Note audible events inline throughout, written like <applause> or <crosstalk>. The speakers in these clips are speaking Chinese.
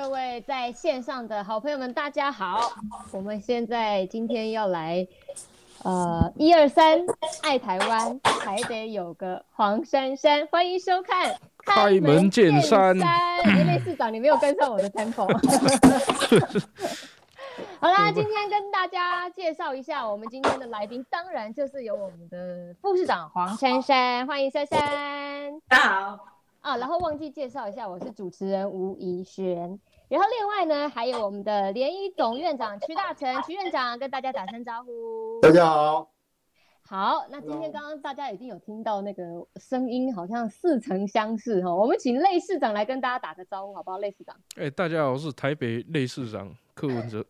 各位在线上的好朋友们，大家好！我们现在今天要来，呃，一二三，爱台湾，还得有个黄珊珊，欢迎收看《开门见山》。雷市长，你没有跟上我的 tempo。<laughs> 好啦，今天跟大家介绍一下我们今天的来宾，当然就是有我们的副市长黄珊珊，欢迎珊珊。大家好。啊，然后忘记介绍一下，我是主持人吴怡轩。然后另外呢，还有我们的联谊总院长曲大成，曲院长跟大家打声招呼。大家好。好，那今天刚刚大家已经有听到那个声音，好像似曾相识哈。我们请类市长来跟大家打个招呼，好不好？类市长。哎，大家好，我是台北类市长柯文哲。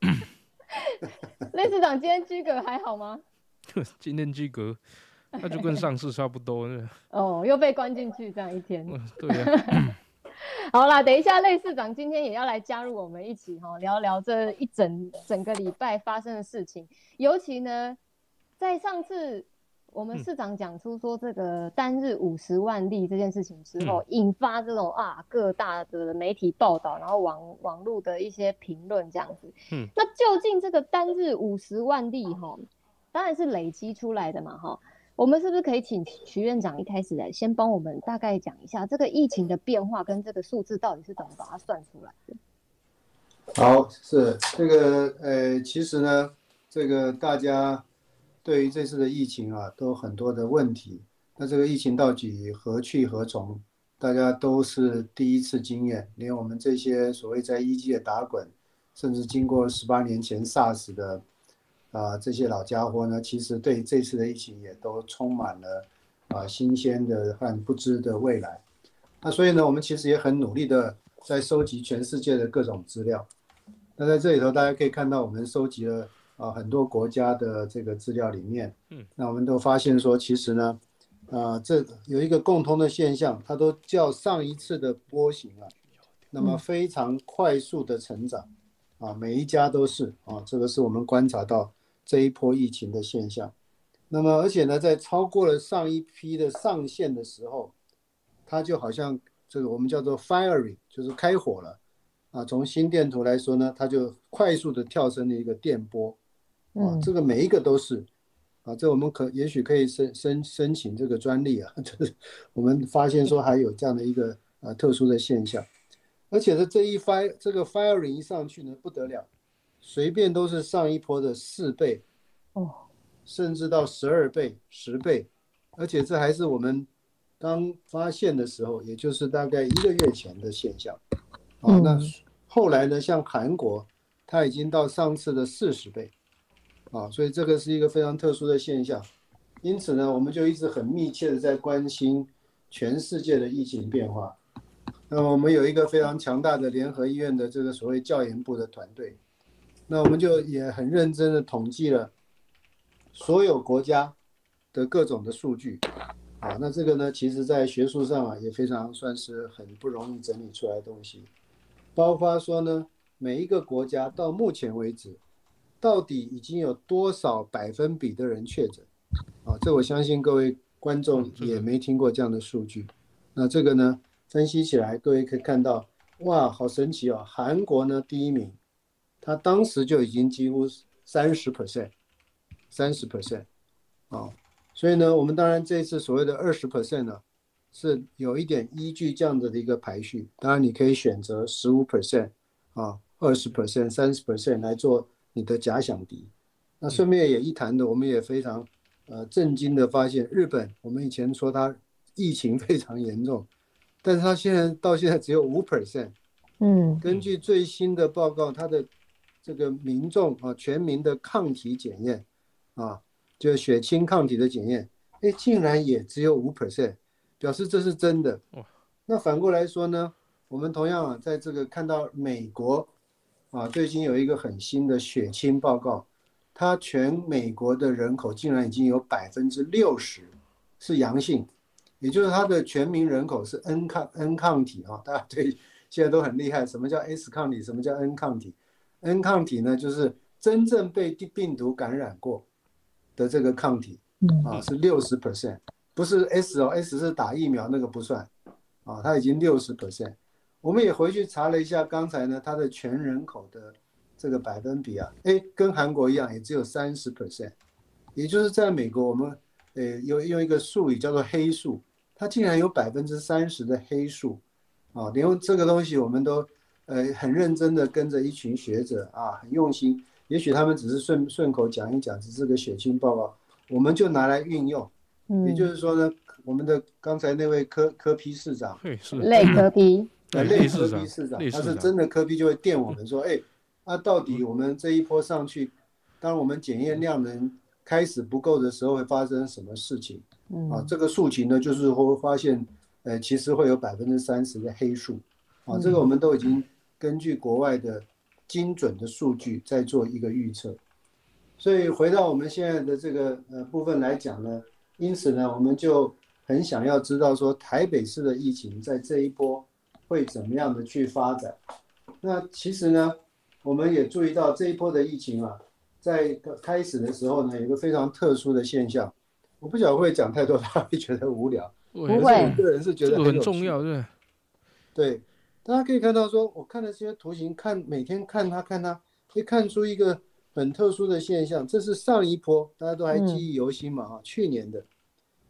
类市长今天居格还好吗？<laughs> 今天居格。那就跟上次差不多 <laughs> 哦，又被关进去这样一天。<laughs> 对呀。<laughs> 好啦，等一下，类市长今天也要来加入我们一起哈，聊聊这一整整个礼拜发生的事情。尤其呢，在上次我们市长讲出说这个单日五十万例这件事情之后，引发这种啊各大的媒体报道，然后网网络的一些评论这样子。嗯。那究竟这个单日五十万例哈，当然是累积出来的嘛哈。我们是不是可以请徐院长一开始来先帮我们大概讲一下这个疫情的变化跟这个数字到底是怎么把它算出来的？好，是这个呃，其实呢，这个大家对于这次的疫情啊，都很多的问题。那这个疫情到底何去何从？大家都是第一次经验，连我们这些所谓在一界打滚，甚至经过十八年前 SARS 的。啊，这些老家伙呢，其实对这次的疫情也都充满了啊新鲜的和不知的未来。那所以呢，我们其实也很努力的在收集全世界的各种资料。那在这里头，大家可以看到，我们收集了啊很多国家的这个资料里面，嗯，那我们都发现说，其实呢，啊这有一个共通的现象，它都叫上一次的波形啊，那么非常快速的成长，啊每一家都是啊，这个是我们观察到。这一波疫情的现象，那么而且呢，在超过了上一批的上限的时候，它就好像这个我们叫做 firing，就是开火了啊。从心电图来说呢，它就快速的跳升了一个电波啊。这个每一个都是啊，这我们可也许可以申申申请这个专利啊，<laughs> 就是我们发现说还有这样的一个啊特殊的现象，而且呢，这一 fire 这个 firing 一上去呢，不得了。随便都是上一波的四倍，哦，甚至到十二倍、十倍，而且这还是我们刚发现的时候，也就是大概一个月前的现象。哦，那后来呢，像韩国，它已经到上次的四十倍，啊，所以这个是一个非常特殊的现象。因此呢，我们就一直很密切的在关心全世界的疫情变化。那么我们有一个非常强大的联合医院的这个所谓教研部的团队。那我们就也很认真的统计了所有国家的各种的数据，啊，那这个呢，其实在学术上啊也非常算是很不容易整理出来的东西，包括说呢，每一个国家到目前为止，到底已经有多少百分比的人确诊，啊，这我相信各位观众也没听过这样的数据，那这个呢，分析起来各位可以看到，哇，好神奇哦，韩国呢第一名。他当时就已经几乎三十 percent，三十 percent，啊，所以呢，我们当然这次所谓的二十 percent 呢，是有一点依据这样子的一个排序。当然，你可以选择十五 percent，啊，二十 percent，三十 percent 来做你的假想敌。那顺便也一谈的，我们也非常呃震惊的发现，日本我们以前说它疫情非常严重，但是它现在到现在只有五 percent，嗯，根据最新的报告，它的这个民众啊，全民的抗体检验，啊，就血清抗体的检验，哎，竟然也只有五 percent，表示这是真的。那反过来说呢，我们同样啊，在这个看到美国，啊，最近有一个很新的血清报告，它全美国的人口竟然已经有百分之六十是阳性，也就是它的全民人口是 N 抗 N 抗体啊，大家对现在都很厉害，什么叫 S 抗体，什么叫 N 抗体？N 抗体呢，就是真正被病毒感染过的这个抗体，啊，是六十 percent，不是 S 哦，S 是打疫苗那个不算，啊，它已经六十 percent，我们也回去查了一下，刚才呢，它的全人口的这个百分比啊，哎，跟韩国一样，也只有三十 percent，也就是在美国，我们呃用用一个术语叫做黑数，它竟然有百分之三十的黑数，啊，连这个东西我们都呃很认真的跟着一群学者啊，很用心，也许他们只是顺顺口讲一讲，只是个血清报告，我们就拿来运用，嗯。也就是说呢，我们的刚才那位科科批市长，对，是类科批，呃，类类科批市长，他是真的科批就会电我们说，哎，那、到底我们这一波上去，当我们检验量能开始不够的时候，会发生什么事情？嗯啊，这个数情呢，就是会发现，呃，其实会有百分之三十的黑数，啊，这个我们都已经根据国外的精准的数据再做一个预测。所以回到我们现在的这个呃部分来讲呢，因此呢，我们就很想要知道说台北市的疫情在这一波会怎么样的去发展。那其实呢，我们也注意到这一波的疫情啊，在开始的时候呢，有一个非常特殊的现象。我不晓得会讲太多，<laughs> 大家会觉得无聊。不不会我个人是觉得很重要，对，对，大家可以看到说，我看的这些图形，看每天看它看它，可以看出一个很特殊的现象。这是上一波，大家都还记忆犹新嘛？哈、去年的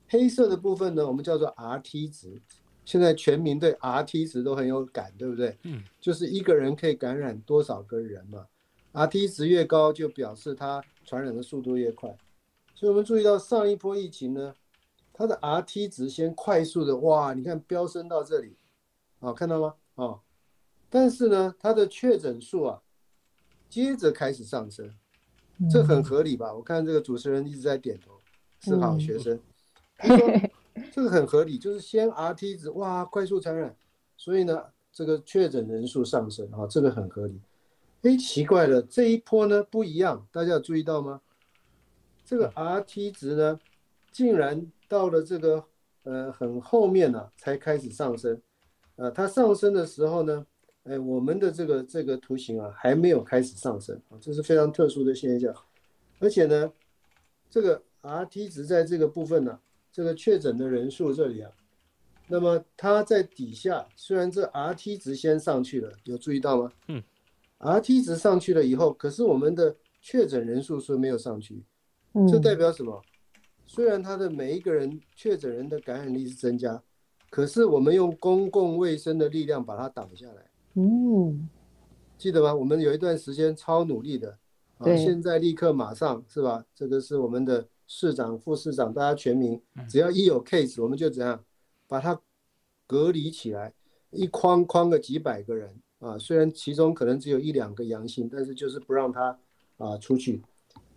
黑色的部分呢，我们叫做 RT 值。现在全民对 RT 值都很有感，对不对？嗯，就是一个人可以感染多少个人嘛？RT 值越高，就表示它传染的速度越快。所以我们注意到上一波疫情呢，它的 RT 值先快速的哇，你看飙升到这里，啊，看到吗？啊，但是呢，它的确诊数啊，接着开始上升，这很合理吧？我看这个主持人一直在点头，是好学生。他说这个很合理，就是先 RT 值哇快速传染，所以呢，这个确诊人数上升啊，这个很合理。哎，奇怪了，这一波呢不一样，大家有注意到吗？这个 RT 值呢，竟然到了这个呃很后面呢、才开始上升，呃，它上升的时候呢，哎，我们的这个这个图形啊还没有开始上升啊，这是非常特殊的现象，而且呢，这个 RT 值在这个部分呢、这个确诊的人数这里啊，那么它在底下，虽然这 RT 值先上去了，有注意到吗？嗯，RT 值上去了以后，可是我们的确诊人数是没有上去，这代表什么？虽然他的每一个人确诊人的感染力是增加，可是我们用公共卫生的力量把它挡下来，嗯记得吗？我们有一段时间超努力的，啊，对现在立刻马上是吧？这个是我们的市长、副市长，大家全民，只要一有 case，我们就怎样把它隔离起来，一框框个几百个人啊，虽然其中可能只有一两个阳性，但是就是不让他啊出去。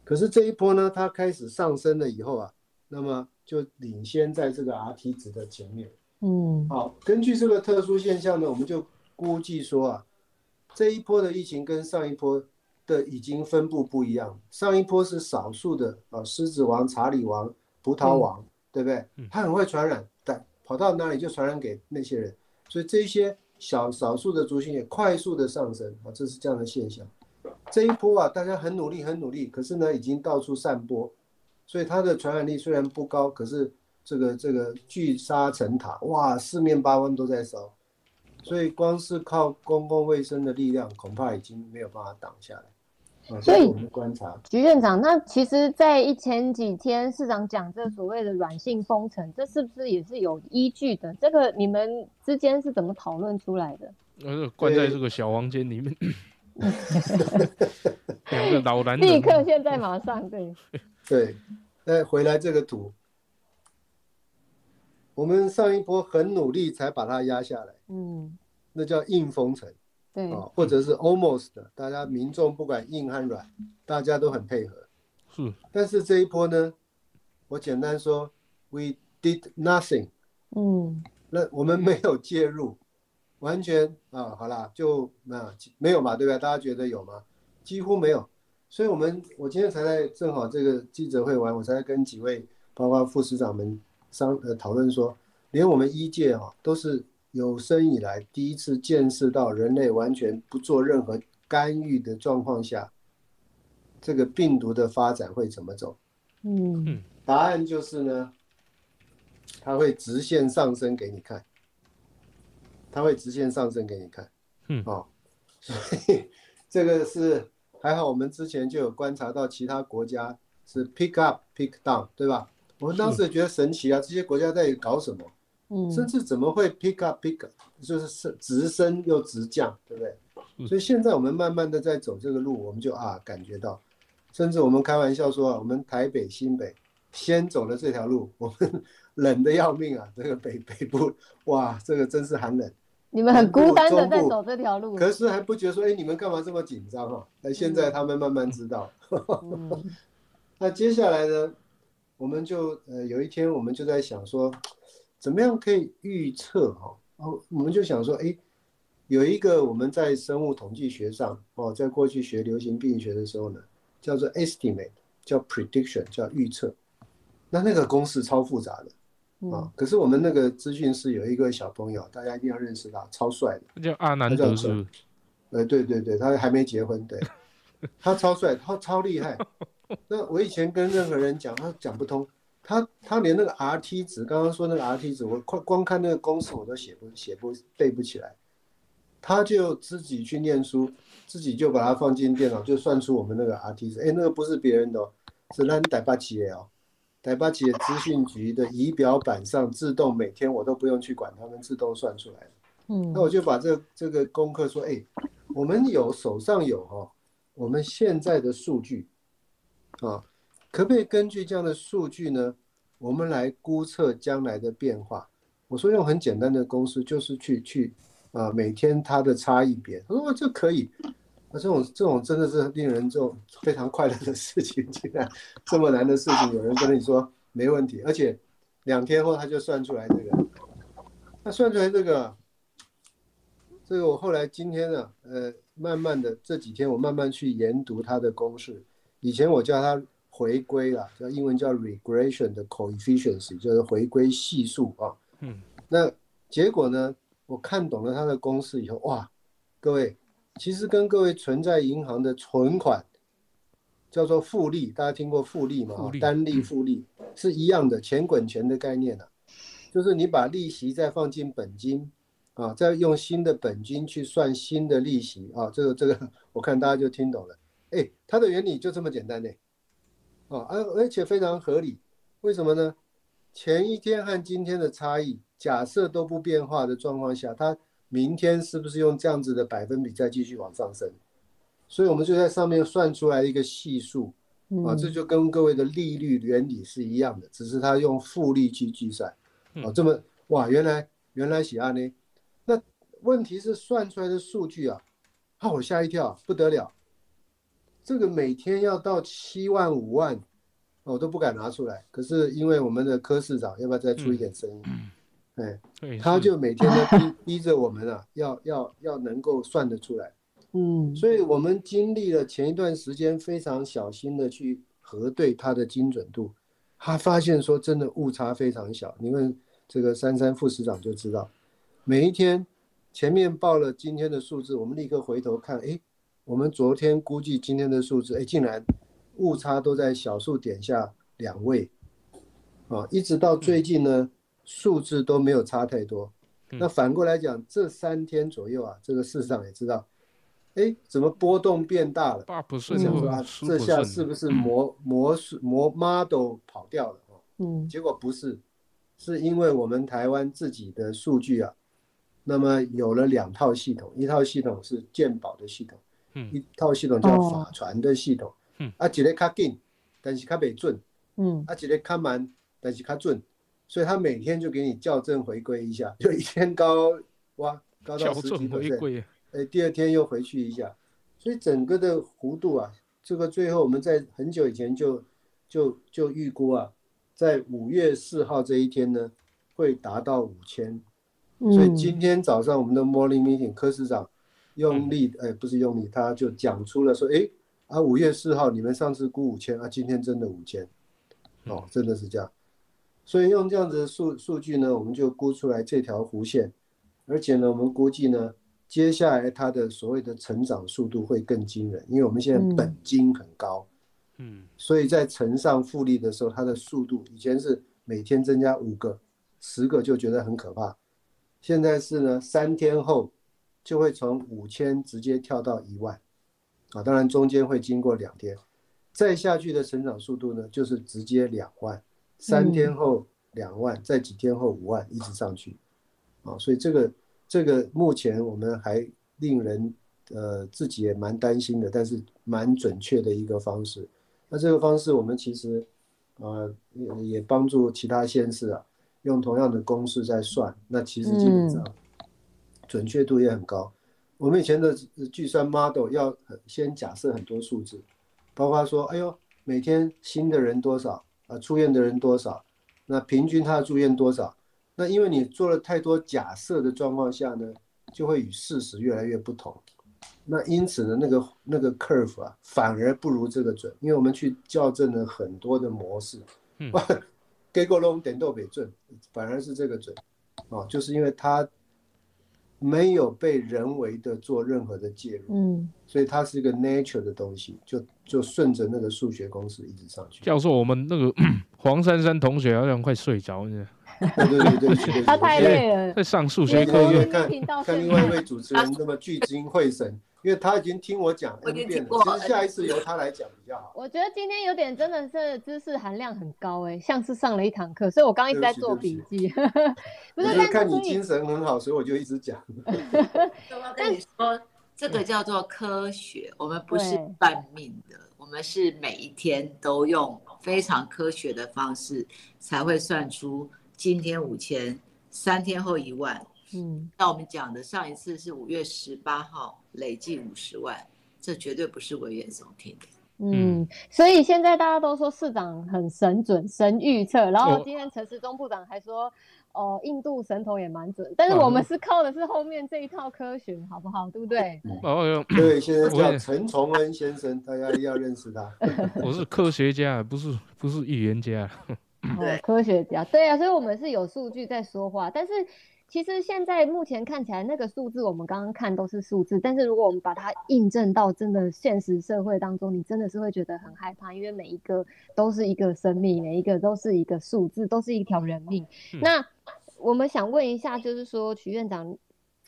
可是这一波呢，它开始上升了以后啊，那么就领先在这个 RT 值的前面。嗯好，根据这个特殊现象呢，我们就估计说啊，这一波的疫情跟上一波的已经分布不一样。上一波是少数的啊，狮子王、查理王、葡萄王，对不对？他很会传染，但跑到哪里就传染给那些人，所以这些小少数的族群也快速的上升啊，这是这样的现象。这一波啊，大家很努力，很努力，可是呢，已经到处散播，所以它的传染力虽然不高，可是这个这个聚沙成塔，哇，四面八方都在烧，所以光是靠公共卫生的力量，恐怕已经没有办法挡下来。啊，所以我们的观察，局院长，那其实，在一前几天市长讲这所谓的软性封城，这是不是也是有依据的？这个你们之间是怎么讨论出来的？<laughs> 呃，关在这个小房间里面，<laughs> 两个老男人，立刻现在马上对，对，<laughs> 再回来这个图，我们上一波很努力才把它压下来，嗯，那叫硬封城对，啊，或者是 almost，大家民众不管硬和软，大家都很配合。是但是这一波呢，我简单说，we did nothing，嗯那我们没有介入，完全啊，好啦，就那没有嘛，对吧？大家觉得有吗？几乎没有。所以我们我今天才在正好这个记者会完，我才在跟几位包括副市长们商呃讨论说，连我们医界啊都是有生以来第一次见识到人类完全不做任何干预的状况下，这个病毒的发展会怎么走？嗯答案就是呢，它会直线上升给你看。它会直线上升给你看。嗯哦，所 <laughs> 以这个是还好，我们之前就有观察到其他国家是 pick up pick down，对吧？我们当时也觉得神奇啊，这些国家在搞什么？嗯甚至怎么会 pick up pick up，就是是直升又直降，对不对？嗯所以现在我们慢慢的在走这个路，我们就啊感觉到，甚至我们开玩笑说啊，我们台北新北先走了这条路，我们 <laughs> 冷的要命啊，这个北北部哇，这个真是寒冷。你们很孤单的在走这条路。可是还不觉得说，哎，你们干嘛这么紧张啊？那现在他们慢慢知道。嗯 <laughs> 那接下来呢，我们就呃有一天我们就在想说，怎么样可以预测哈、哦，我们就想说，哎，有一个我们在生物统计学上哦，在过去学流行病学的时候呢，叫做 estimate，叫 prediction，叫预测。那那个公式超复杂的啊嗯，可是我们那个资讯室有一个小朋友，大家一定要认识他，超帅的。叫阿南德是不是？呃，对对对，他还没结婚，对，<laughs> 他超帅，他超厉害。<laughs> <laughs> 那我以前跟任何人讲，他讲不通，他他连那个 RT 值，刚刚说那个 RT 值，我光光看那个公式我都写不写不背不起来，他就自己去念书，自己就把它放进电脑，就算出我们那个 RT 值。哎，那个不是别人的哦，是咱台北企业哦，台北企业资讯局的仪表板上自动每天我都不用去管，他们自动算出来的。嗯那我就把这这个功课说，哎，我们有手上有哈、哦，我们现在的数据，啊，可不可以根据这样的数据呢，我们来估测将来的变化？我说用很简单的公式，就是去去啊，每天它的差异别。他说这可以，那这种这种真的是令人这种非常快乐的事情，竟然这么难的事情，有人跟你说没问题，而且两天后他就算出来这个，那算出来这个。这个我后来今天呢，呃，慢慢的这几天我慢慢去研读它的公式。以前我叫它回归啦，叫英文叫 regression 的 coefficiency，就是回归系数啊。嗯。那结果呢，我看懂了它的公式以后，哇，各位，其实跟各位存在银行的存款叫做复利，大家听过复利吗？复利单利复利是一样的，钱滚钱的概念啊，就是你把利息再放进本金。啊，再用新的本金去算新的利息啊，这个这个 <laughs> 我看大家就听懂了。哎，它的原理就这么简单呢，啊，而而且非常合理。为什么呢？前一天和今天的差异，假设都不变化的状况下，它明天是不是用这样子的百分比再继续往上升？所以我们就在上面算出来一个系数啊，这就跟各位的利率原理是一样的，只是它用复利去计算。啊，这么哇，原来原来喜安呢？那问题是算出来的数据啊，把我吓一跳，不得了！这个每天要到七万五万，我都不敢拿出来。可是因为我们的柯市长要不要再出一点声音？哎，对，他就每天都逼 <coughs> 逼着我们啊，要要要能够算得出来。嗯所以我们经历了前一段时间非常小心的去核对它的精准度，他发现说真的误差非常小。你问这个珊珊副市长就知道，每一天前面报了今天的数字，我们立刻回头看，哎，我们昨天估计今天的数字，哎，竟然误差都在小数点下两位，啊，一直到最近呢，数字都没有差太多。那反过来讲，这三天左右啊，这个市场也知道，哎，怎么波动变大了？八不我顺或想说啊，这下是不是模模式模 model 跑掉了哦？嗯结果不是，是因为我们台湾自己的数据啊，那么有了两套系统，一套系统是健保的系统，嗯一套系统叫哦法传的系统，嗯。啊，一个较紧，但是较袂准，嗯。啊，一个较慢，但是较准，所以他每天就给你校正回归一下，<laughs> 就一天高哇高到十几正回 percent，归，哎，第二天又回去一下，所以整个的弧度啊，这个最后我们在很久以前就就就预估啊，在五月四号这一天呢，会达到五千。所以嗯今天早上我们的 morning meeting，柯市长用力，哎，不是用力，他就讲出了说，哎，啊，五月四号你们上次估五千啊，今天真的五千，哦，真的是这样。所以用这样子的数数据呢，我们就估出来这条弧线，而且呢，我们估计呢，接下来它的所谓的成长速度会更惊人，因为我们现在本金很高，嗯。所以在乘上复利的时候，它的速度以前是每天增加五个、十个就觉得很可怕，现在是呢三天后就会从五千直接跳到一万，啊，当然中间会经过两天，再下去的成长速度呢就是直接两万，三天后两万，再几天后五万，一直上去，啊，所以这个这个目前我们还令人呃自己也蛮担心的，但是蛮准确的一个方式。那这个方式我们其实呃也也帮助其他县市啊。用同样的公式在算，那其实基本上准确度也很高。我们以前的计算 model 要先假设很多数字，包括说，哎呦，每天新的人多少啊，出院的人多少，那平均他的住院多少？那因为你做了太多假设的状况下呢，就会与事实越来越不同。那因此呢，那个那个 curve 啊，反而不如这个准，因为我们去校正了很多的模式。嗯。<laughs> 给过龙点豆北准，反而是这个准，啊，就是因为它没有被人为的做任何的介入，嗯，所以它是一个 nature 的东西，就就顺着那个数学公式一直上去。教授，我们那个 <coughs> 黄珊珊同学好像快睡着了，对对对对，他太累了，在上数学课，看看另外一位主持人那么聚精会神。因为他已经听我讲 N 遍了，其实下一次由他来讲比较好。我觉得今天有点真的是知识含量很高哎，像是上了一堂课，所以我刚刚一直在做笔记。不 <laughs> 是看你精神很好，所以我就一直讲。我跟你说，这个叫做科学，我们不是半命的，我们是每一天都用非常科学的方式才会算出今天五千，三天后一万。嗯，那我们讲的上一次是五月十八号累计五十万，这绝对不是危言耸听的。嗯，所以现在大家都说市长很神准、神预测，然后今天陈时中部长还说，哦，印度神童也蛮准，但是我们是靠的是后面这一套科学，好不好？对不对？哦，对，现在叫陈崇恩先生，大家要认识他。<laughs> 我是科学家，不是不是预言家。对，科学家，对啊，所以我们是有数据在说话，但是。其实现在目前看起来，那个数字我们刚刚看都是数字，但是如果我们把它印证到真的现实社会当中，你真的是会觉得很害怕，因为每一个都是一个生命，每一个都是一个数字，都是一条人命。那我们想问一下，就是说曲院长。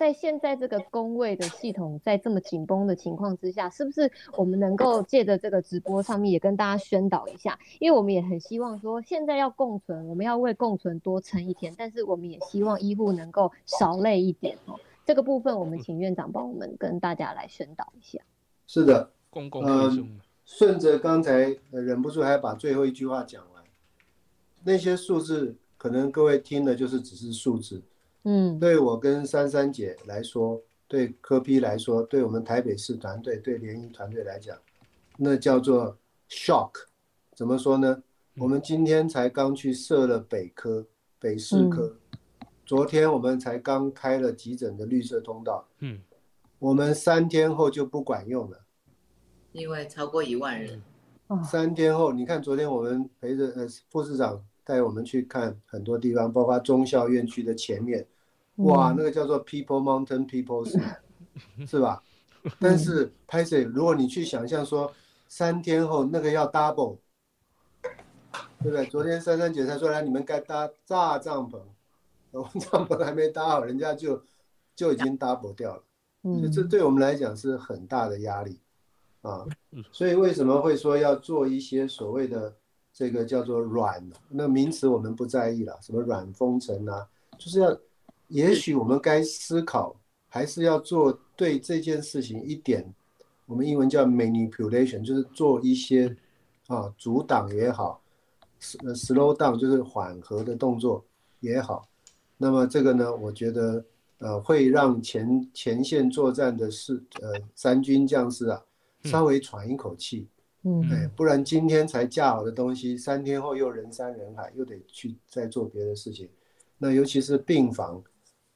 在现在这个工位的系统在这么紧绷的情况之下，是不是我们能够借着这个直播上面也跟大家宣导一下？因为我们也很希望说，现在要共存，我们要为共存多撑一天，但是我们也希望医护能够少累一点哦。这个部分，我们请院长帮我们跟大家来宣导一下。是的，公共卫顺着刚才忍不住还把最后一句话讲完，那些数字可能各位听的就是只是数字。嗯，对我跟珊珊姐来说，对科批来说，对我们台北市团队、对联谊团队来讲，那叫做 shock。怎么说呢？我们今天才刚去设了北科、北市科，昨天我们才刚开了急诊的绿色通道。嗯，我们三天后就不管用了，因为超过一万人。三天后，你看昨天我们陪着呃副市长带我们去看很多地方，包括中校院区的前面。哇，那个叫做 People Mountain People 是 <laughs> 是吧？但是 p a y 如果你去想象说三天后那个要 double，对不对？昨天珊珊姐才说来，你们该搭炸帐篷，我们帐篷还没搭好，人家就就已经 double 掉了。所以这对我们来讲是很大的压力啊。所以为什么会说要做一些所谓的这个叫做软？那名词我们不在意了，什么软封城啊，就是要。也许我们该思考，还是要做对这件事情一点，我们英文叫 manipulation，就是做一些啊阻挡也好，slow down 就是缓和的动作也好。那么这个呢，我觉得呃会让前前线作战的士呃三军将士啊稍微喘一口气，嗯，哎，不然今天才架好的东西，三天后又人山人海，又得去再做别的事情。那尤其是病房。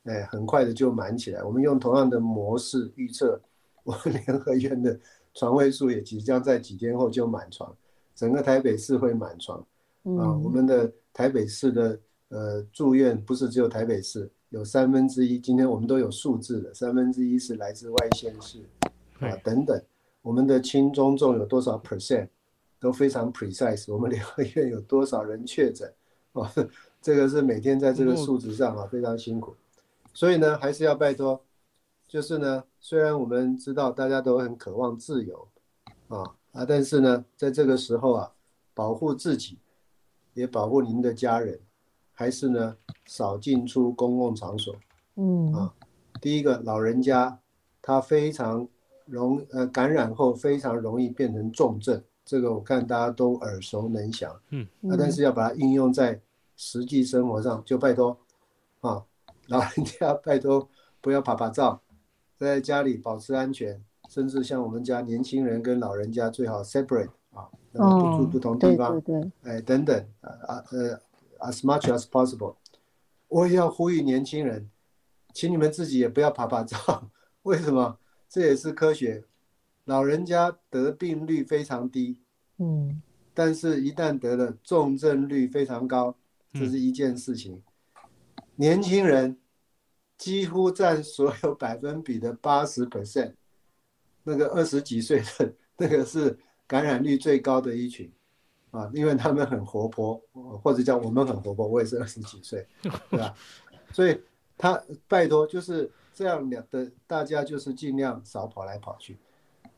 哎，很快的就满起来。我们用同样的模式预测，我们联合院的床位数也即将在几天后就满床，整个台北市会满床。啊，我们的台北市的呃住院不是只有台北市，有三分之一，今天我们都有数字的，三分之一是来自外县市啊等等。我们的轻中重有多少 percent 都非常 precise。我们联合院有多少人确诊？<laughs> 哦，这个是每天在这个数值上啊非常辛苦。所以呢，还是要拜托，就是呢，虽然我们知道大家都很渴望自由，啊啊，但是呢，在这个时候啊，保护自己，也保护您的家人，还是呢，少进出公共场所。嗯啊，第一个老人家，他非常容呃感染后非常容易变成重症，这个我看大家都耳熟能详。嗯，啊，但是要把它应用在实际生活上，就拜托啊，<laughs> 老人家拜托不要拍拍照，在家里保持安全，甚至像我们家年轻人跟老人家最好 separate 啊，然后不住不同地对方。对对，哎，等等，啊啊呃，as much as possible，我也要呼吁年轻人，请你们自己也不要爬爬照，<laughs> 为什么？这也是科学。老人家得病率非常低，嗯但是一旦得了，重症率非常高，这嗯是一件事情。年轻人几乎占所有百分比的八十 percent，那个二十几岁的那个是感染率最高的一群啊，因为他们很活泼，或者叫我们很活泼，我也是二十几岁，对吧？所以他拜托就是这样的，大家就是尽量少跑来跑去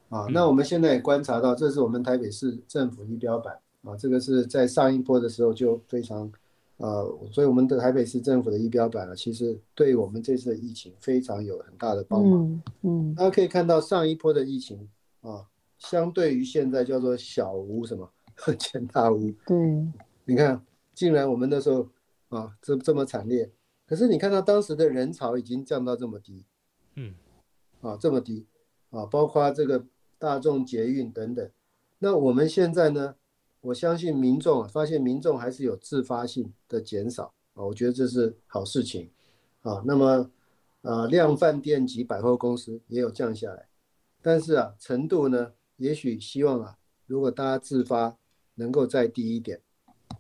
啊。那我们现在也观察到，这是我们台北市政府仪表板啊，这个是在上一波的时候就非常。呃，所以我们的台北市政府的仪表板啊，其实对我们这次的疫情非常有很大的帮忙。嗯嗯大家可以看到上一波的疫情啊，相对于现在叫做小巫什么 <laughs> 见大巫。对，你看，竟然我们那时候啊这这么惨烈，可是你看到当时的人潮已经降到这么低，嗯，啊这么低啊，包括这个大众捷运等等。那我们现在呢？我相信民众啊，发现民众还是有自发性的减少啊，我觉得这是好事情啊。那么，呃，量饭店及百货公司也有降下来，但是啊，程度呢，也许希望啊，如果大家自发能够再低一点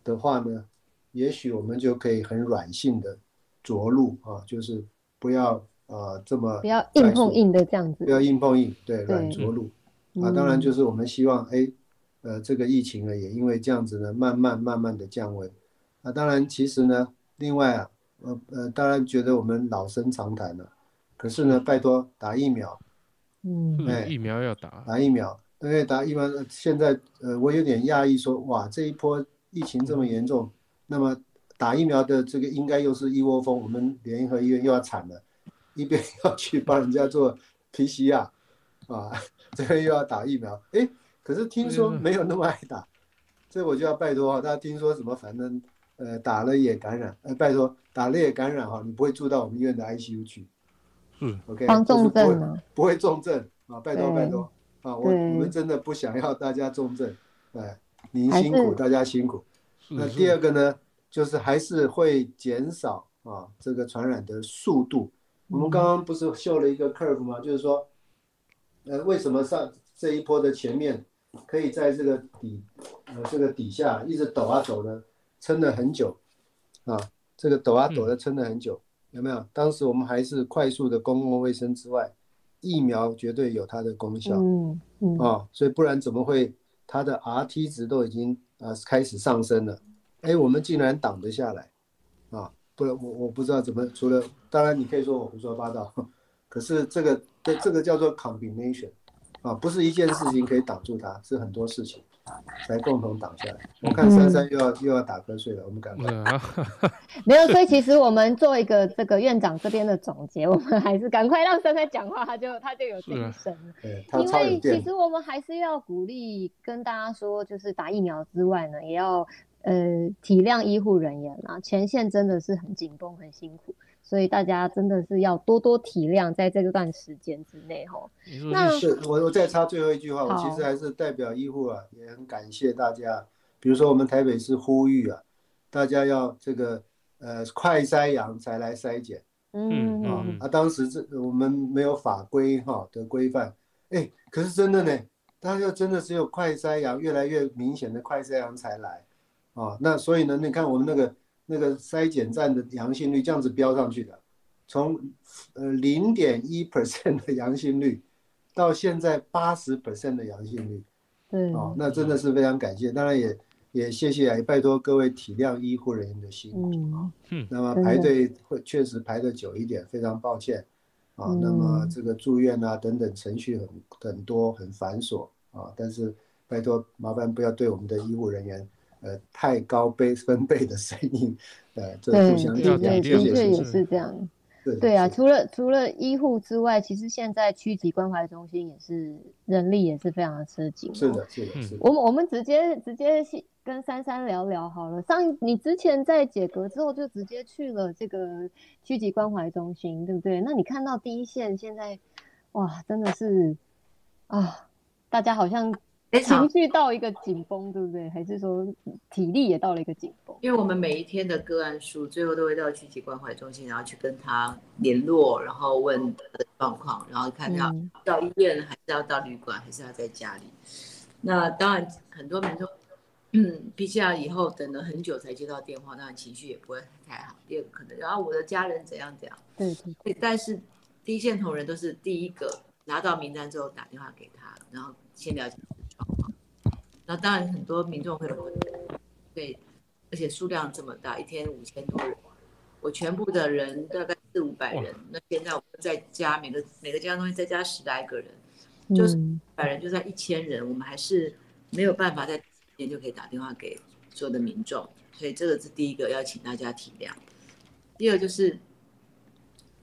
的话呢，也许我们就可以很软性的着陆啊，就是不要呃这么不要硬碰硬的这样子不。要硬碰硬，对，软着陆啊。嗯当然就是我们希望，哎，呃，这个疫情呢，也因为这样子呢，慢慢慢慢的降温。啊，当然其实呢，另外啊，呃呃，当然觉得我们老生常谈了，可是呢，拜托打疫苗，嗯。哎疫苗要打，打疫苗，因为打疫苗，呃现在呃，我有点讶异说，哇，这一波疫情这么严重，那么打疫苗的这个应该又是一窝蜂，我们联合医院又要惨了，一边 <laughs> 要去帮人家做 PCR 啊，<laughs> 这边又要打疫苗，哎，可是听说没有那么爱打，<laughs> 这我就要拜托哈，大家听说什么，反正呃打了也感染，呃拜托打了也感染哈，你不会住到我们医院的 ICU 去。嗯，OK，防重就是不会症啊，不会重症啊，拜托拜托啊，我对。我们真的不想要大家重症，哎，您辛苦，大家辛苦。那第二个呢，就是还是会减少啊这个传染的速度。我们刚刚不是秀了一个 curve 吗？就是说，呃，为什么上这一波的前面可以在这个底呃这个底下一直抖啊抖的，撑了很久啊，这个抖啊抖的撑了很久，有没有？当时我们还是快速的公共卫生之外，疫苗绝对有它的功效。嗯嗯啊、所以不然怎么会它的 RT 值都已经呃开始上升了？哎，我们竟然挡得下来啊！不然我我不知道怎么，除了当然你可以说我胡说八道，可是这个这这个叫做 combination 啊，不是一件事情可以挡住它，是很多事情才共同挡下来。我看珊珊又要、又要打瞌睡了，我们赶快。啊，<laughs> <laughs> 没有，所以其实我们做一个这个院长这边的总结，我们还是赶快让珊珊讲话，他就他就有精神了。对，它因为其实我们还是要鼓励跟大家说，就是打疫苗之外呢，也要呃体谅医护人员啊，前线真的是很紧绷、很辛苦，所以大家真的是要多多体谅，在这段时间之内吼。那我我再插最后一句话，我其实还是代表医护啊，也很感谢大家。比如说我们台北市呼吁啊，大家要这个呃快筛阳才来筛检。嗯啊嗯。啊，当时这我们没有法规哈的规范，哎，可是真的呢，大家真的只有快筛阳越来越明显的快筛阳才来。啊，那所以呢，你看我们那个那个筛检站的阳性率这样子飙上去的，从呃零点一 percent 的阳性率。到现在八十 percent 的阳性率对，哦，那真的是非常感谢。当然也也谢谢，也拜托各位体谅医护人员的辛苦啊。嗯，那么排队会确实排的久一点，非常抱歉啊。那么嗯这个住院啊等等程序很很多很繁琐啊，但是拜托麻烦不要对我们的医护人员呃太高倍分贝的声音，<laughs> 呃，这对对对，的确也。是这样。对对啊，除了除了医护之外，其实现在区级关怀中心也是人力也是非常的吃紧、是，的，是的，嗯是的。我们我们直接直接跟珊珊聊聊好了。上你之前在解革之后就直接去了这个区级关怀中心，对不对？那你看到第一线现在，哇，真的是啊，大家好像情绪到一个紧绷，对不对？还是说体力也到了一个紧绷？因为我们每一天的个案数，最后都会到聚集关怀中心，然后去跟他联络，然后问他的状况，然后看他嗯到医院还是要到旅馆，还是要在家里。那当然，很多民众，嗯，PCR 以后等了很久才接到电话，当然情绪也不会太好。第二个可能，然后我的家人怎样怎样，对但是第一线同仁都是第一个拿到名单之后打电话给他，然后先了解。那当然很多民众会有对，而且数量这么大，一天五千多人，我全部的人大概四五百人，那现在我们再加每个每个家东西再加十来个人，就是嗯百人就在一千人，我们还是没有办法在今天就可以打电话给所有的民众，所以这个是第一个要请大家体谅。第二就是，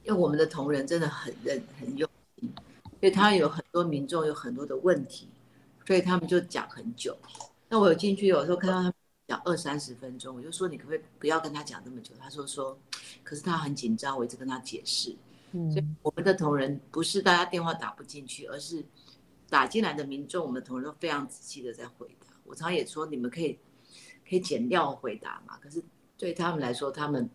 因为我们的同仁真的很认很用心，所以他有很多民众有很多的问题，所以他们就讲很久。那我有进去，有时候看到他们讲二三十分钟，我就说你可不可以不要跟他讲那么久？他说说，可是他很紧张，我一直跟他解释。嗯所以嗯我们的同仁不是大家电话打不进去，而是打进来的民众，我们的同仁都非常仔细的在回答。我常常也说，你们可以可以简要回答嘛，可是对他们来说，他们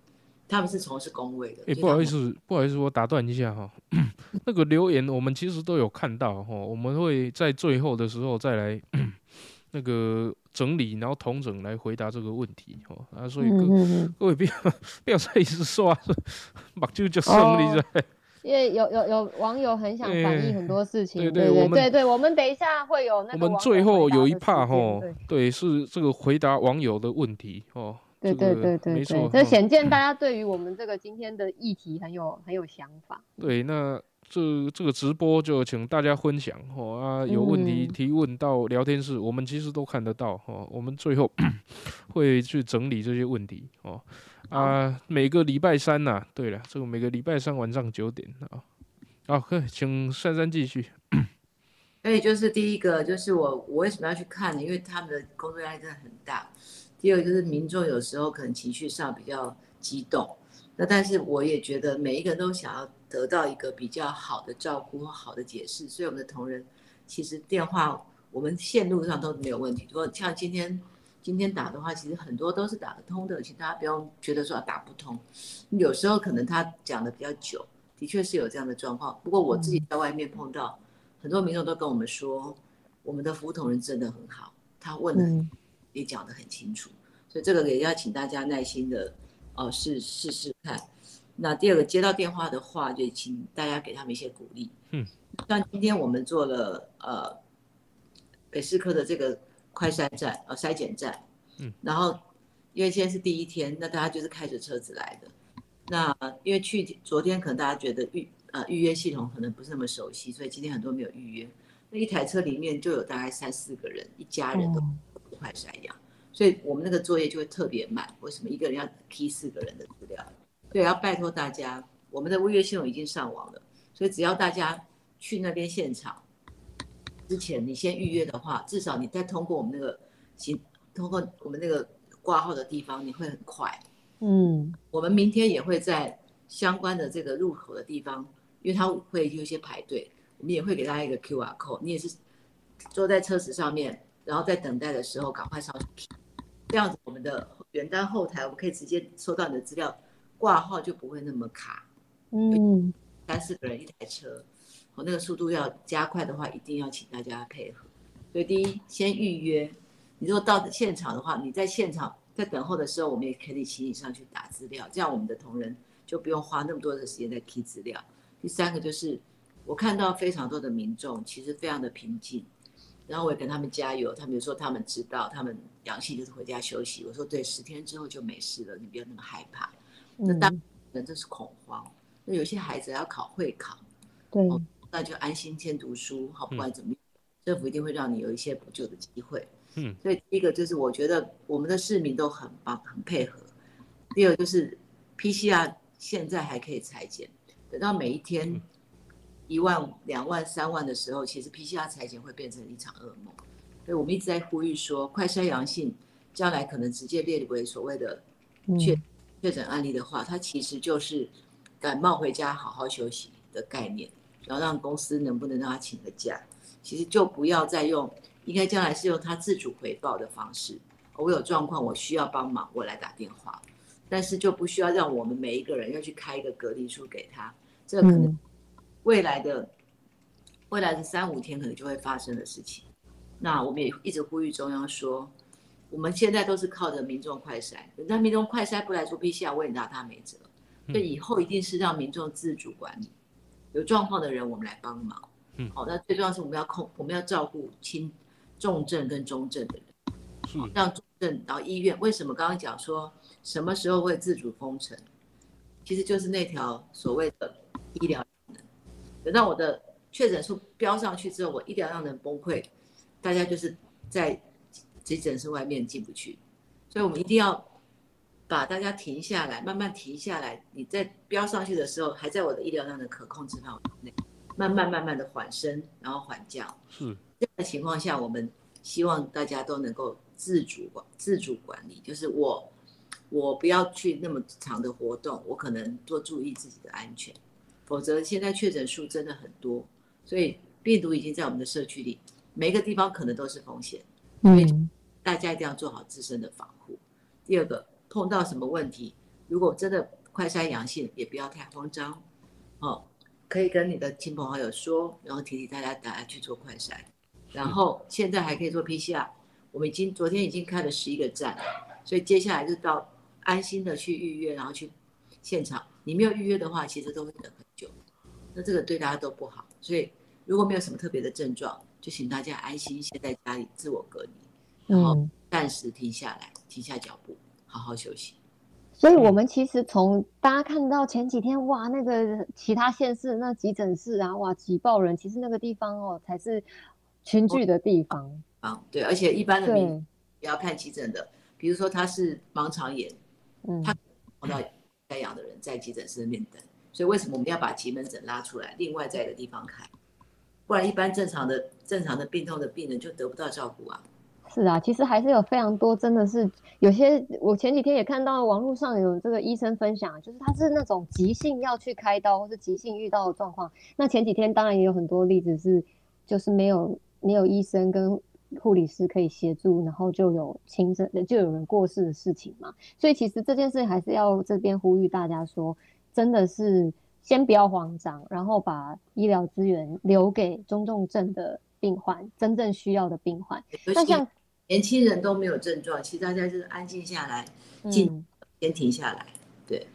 他们是从事公卫的。哎、不好意思，不好意思，我打断一下哈。<clears throat> 那个留言我们其实都有看到哈，我们会在最后的时候再来 <clears throat> 那个整理，然后同整来回答这个问题哈啊，所以各、各位不要不要再一直说啊，目睭就胜利哦在。因为有有有网友很想反映很多事情，对对对我们对对，我们等一下会有那个我们最后有一回答的时间趴哈，对，是这个回答网友的问题哦。对对对对对没错，，这哦显见大家对于我们这个今天的议题很有很有想法。对，那这这个直播就请大家分享哦啊，有问题嗯提问到聊天室，我们其实都看得到哦。我们最后 <clears throat> 会去整理这些问题哦啊，每个礼拜三呐、对了，这个每个礼拜三晚上九点啊。好，可以请珊珊继续。所以就是第一个，就是我我为什么要去看呢？因为他们的工作压力真的很大。第二个就是民众有时候可能情绪上比较激动，那但是我也觉得每一个人都想要得到一个比较好的照顾和好的解释，所以我们的同仁其实电话我们线路上都没有问题。如果像今天今天打的话，其实很多都是打得通的，其实大家不用觉得说打不通。有时候可能他讲的比较久，的确是有这样的状况。不过我自己在外面碰到。很多民众都跟我们说，我们的服务同仁真的很好，他问的嗯也讲得很清楚，所以这个也要请大家耐心的哦试试试看。那第二个接到电话的话，就请大家给他们一些鼓励。嗯，像今天我们做了呃北市科的这个快筛站呃筛检站，嗯，然后因为现在是第一天，那大家就是开着车子来的。那因为去昨天可能大家觉得预呃预约系统可能不是那么熟悉，所以今天很多没有预约。那一台车里面就有大概三四个人，一家人都哦快筛样，所以我们那个作业就会特别慢。为什么一个人要 key 四个人的资料？对要拜托大家，我们的预约系统已经上网了，所以只要大家去那边现场之前，你先预约的话，至少你再通过我们那个行，通过我们那个挂号的地方，你会很快。嗯我们明天也会在相关的这个入口的地方，因为它会有一些排队，我们也会给大家一个 QR code，你也是坐在车子上面，然后在等待的时候赶快上去，这样子我们的原单后台我们可以直接收到你的资料，挂号就不会那么卡。嗯三四个人一台车，我那个速度要加快的话，一定要请大家配合。所以第一，先预约。你如果到现场的话，你在现场在等候的时候，我们也可以请你上去打资料，这样我们的同仁就不用花那么多的时间在 key 资料。第三个就是，我看到非常多的民众其实非常的平静，然后我也跟他们加油，他们有说他们知道，他们阳性就是回家休息。我说对，十天之后就没事了，你不要那么害怕。那当然这是恐慌。那有些孩子要考会考，对，那就安心先读书，好，不管怎么样，政府一定会让你有一些补救的机会。嗯，所以第一个就是我觉得我们的市民都很棒，很配合。第二就是 PCR 现在还可以裁剪，等到每一天一万、两万、三万的时候，其实 PCR 裁剪会变成一场噩梦。所以我们一直在呼吁说，快筛阳性将来可能直接列为所谓的确确诊案例的话，它其实就是感冒回家好好休息的概念，然后让公司能不能让他请个假，其实就不要再用。应该将来是用他自主回报的方式，我有状况，我需要帮忙，我来打电话，但是就不需要让我们每一个人要去开一个隔离书给他，这个可能未来的未来的三五天可能就会发生的事情。那我们也一直呼吁中央说，我们现在都是靠着民众快筛，那民众快筛不来做 PCR，我也拿他没辙，所以以后一定是让民众自主管理，有状况的人我们来帮忙。嗯，好，那最重要是我们要控，我们要照顾轻。重症跟中症的人，让重症到医院。为什么刚刚讲说什么时候会自主封城？其实就是那条所谓的医疗。等到我的确诊数飙上去之后，我医疗量能崩溃，大家就是在急诊室外面进不去。所以我们一定要把大家停下来，慢慢停下来。你在飙上去的时候，还在我的医疗量的可控制范围内，慢慢慢慢的缓升，然后缓降。是。这样的情况下，我们希望大家都能够自主管、自主管理，就是我，我不要去那么长的活动，我可能多注意自己的安全，否则现在确诊数真的很多，所以病毒已经在我们的社区里，每一个地方可能都是风险，所以大家一定要做好自身的防护。第二个，碰到什么问题，如果真的快筛阳性，也不要太慌张，哦，可以跟你的亲朋好友说，然后提醒大家大家去做快筛。然后现在还可以做 PCR，我们已经昨天已经开了十一个站，所以接下来就到安心的去预约，然后去现场。你没有预约的话，其实都会等那这个对大家都不好。所以如果没有什么特别的症状，就请大家安心先在家里自我隔离，然后暂时停下来，停下脚步，好好休息。所以我们其实从大家看到前几天哇，那个其他县市那急诊室啊，哇挤爆人，其实那个地方哦才是。群聚的地方啊，对，而且一般的民也要看急诊的，比如说他是盲肠炎，嗯，他碰到该阳的人在急诊室面等，所以为什么我们要把急门诊拉出来，另外在一个地方开，不然一般正常的正常的病痛的病人就得不到照顾啊。是啊，其实还是有非常多，真的是有些我前几天也看到网络上有这个医生分享，就是他是那种急性要去开刀或是急性遇到的状况，那前几天当然也有很多例子是就是没有。没有医生跟护理师可以协助，然后就有轻症，就有人过世的事情嘛。所以其实这件事还是要这边呼吁大家说，真的是先不要慌张，然后把医疗资源留给中重症的病患，真正需要的病患。那像年轻人都没有症状，其实大家就是安静下来，静，先停下来。对，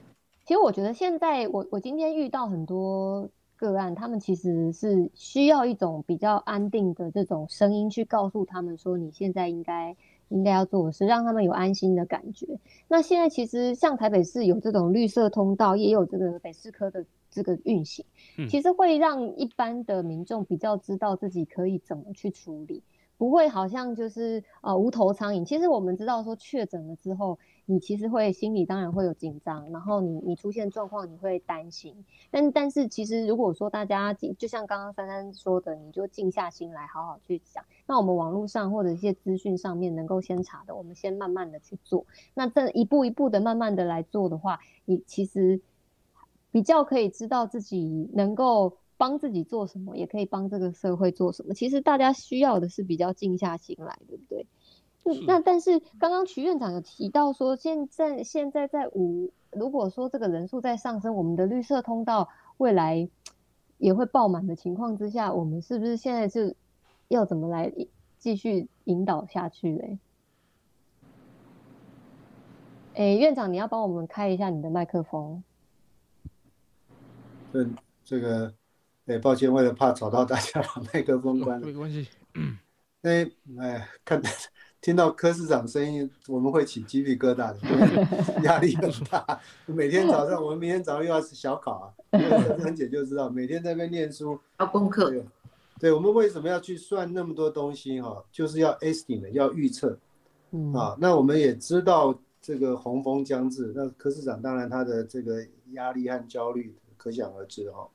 其实我觉得现在我我今天遇到很多。个案，他们其实是需要一种比较安定的这种声音去告诉他们说，你现在应该应该要做的事，让他们有安心的感觉。那现在其实像台北市有这种绿色通道，也有这个北市科的这个运行，其实会让一般的民众比较知道自己可以怎么去处理。不会，好像就是呃无头苍蝇。其实我们知道说确诊了之后，你其实会心里当然会有紧张，然后你你出现状况你会担心。但但是其实如果说大家就像刚刚珊珊说的，你就静下心来好好去想。那我们网络上或者一些资讯上面能够先查的，我们先慢慢的去做。那这一步一步的慢慢的来做的话，你其实比较可以知道自己能够。帮自己做什么，也可以帮这个社会做什么。其实大家需要的是比较静下心来，对不对？那但是刚刚徐院长有提到说，现在现在在五，如果说这个人数在上升，我们的绿色通道未来也会爆满的情况之下，我们是不是现在是要怎么来继续引导下去嘞？哎，院长，你要帮我们开一下你的麦克风。这这个。对，抱歉，为了怕吵到大家，<laughs> 把麦克风关了。没关系。哎哎，看听到柯市长声音，我们会起鸡皮疙瘩的，<laughs> 压力很大。每天早上，我们明天早上又要小考啊，珊姐就知道，每天在那边念书，要功课。对，我们为什么要去算那么多东西哈？就是要 estimate，要预测。嗯啊，那我们也知道这个洪峰将至，那柯市长当然他的这个压力和焦虑可想而知哈。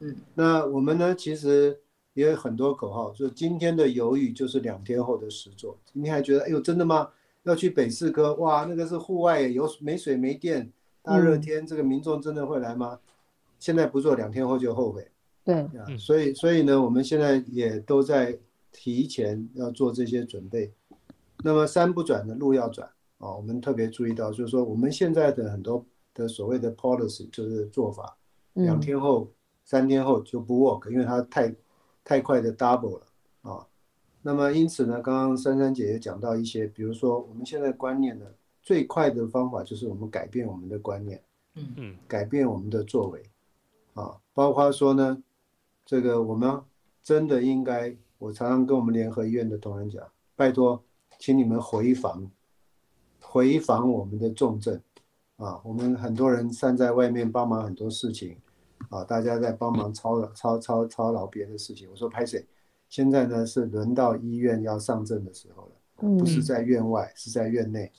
嗯，那我们呢，其实也有很多口号，说今天的犹豫就是两天后的实做。今天还觉得，哎呦，真的吗？要去北四哥？哇，那个是户外，有没水没电，大热天，这个民众真的会来吗？现在不做，两天后就后悔。对，所以所以呢，我们现在也都在提前要做这些准备。那么山不转的路要转啊，我们特别注意到，就是说我们现在的很多的所谓的 policy 就是做法，两天后、三天后就不 work，因为它太太快的 double 了啊。那么因此呢，刚刚珊珊姐也讲到一些，比如说我们现在观念呢，最快的方法就是我们改变我们的观念，嗯嗯，改变我们的作为啊，包括说呢。这个我们真的应该，我常常跟我们联合医院的同仁讲，拜托，请你们回防，回防我们的重症，啊，我们很多人散在外面帮忙很多事情，啊，大家在帮忙操操操操劳别的事情。我说拍谁？现在呢是轮到医院要上阵的时候了，不是在院外，是在院内，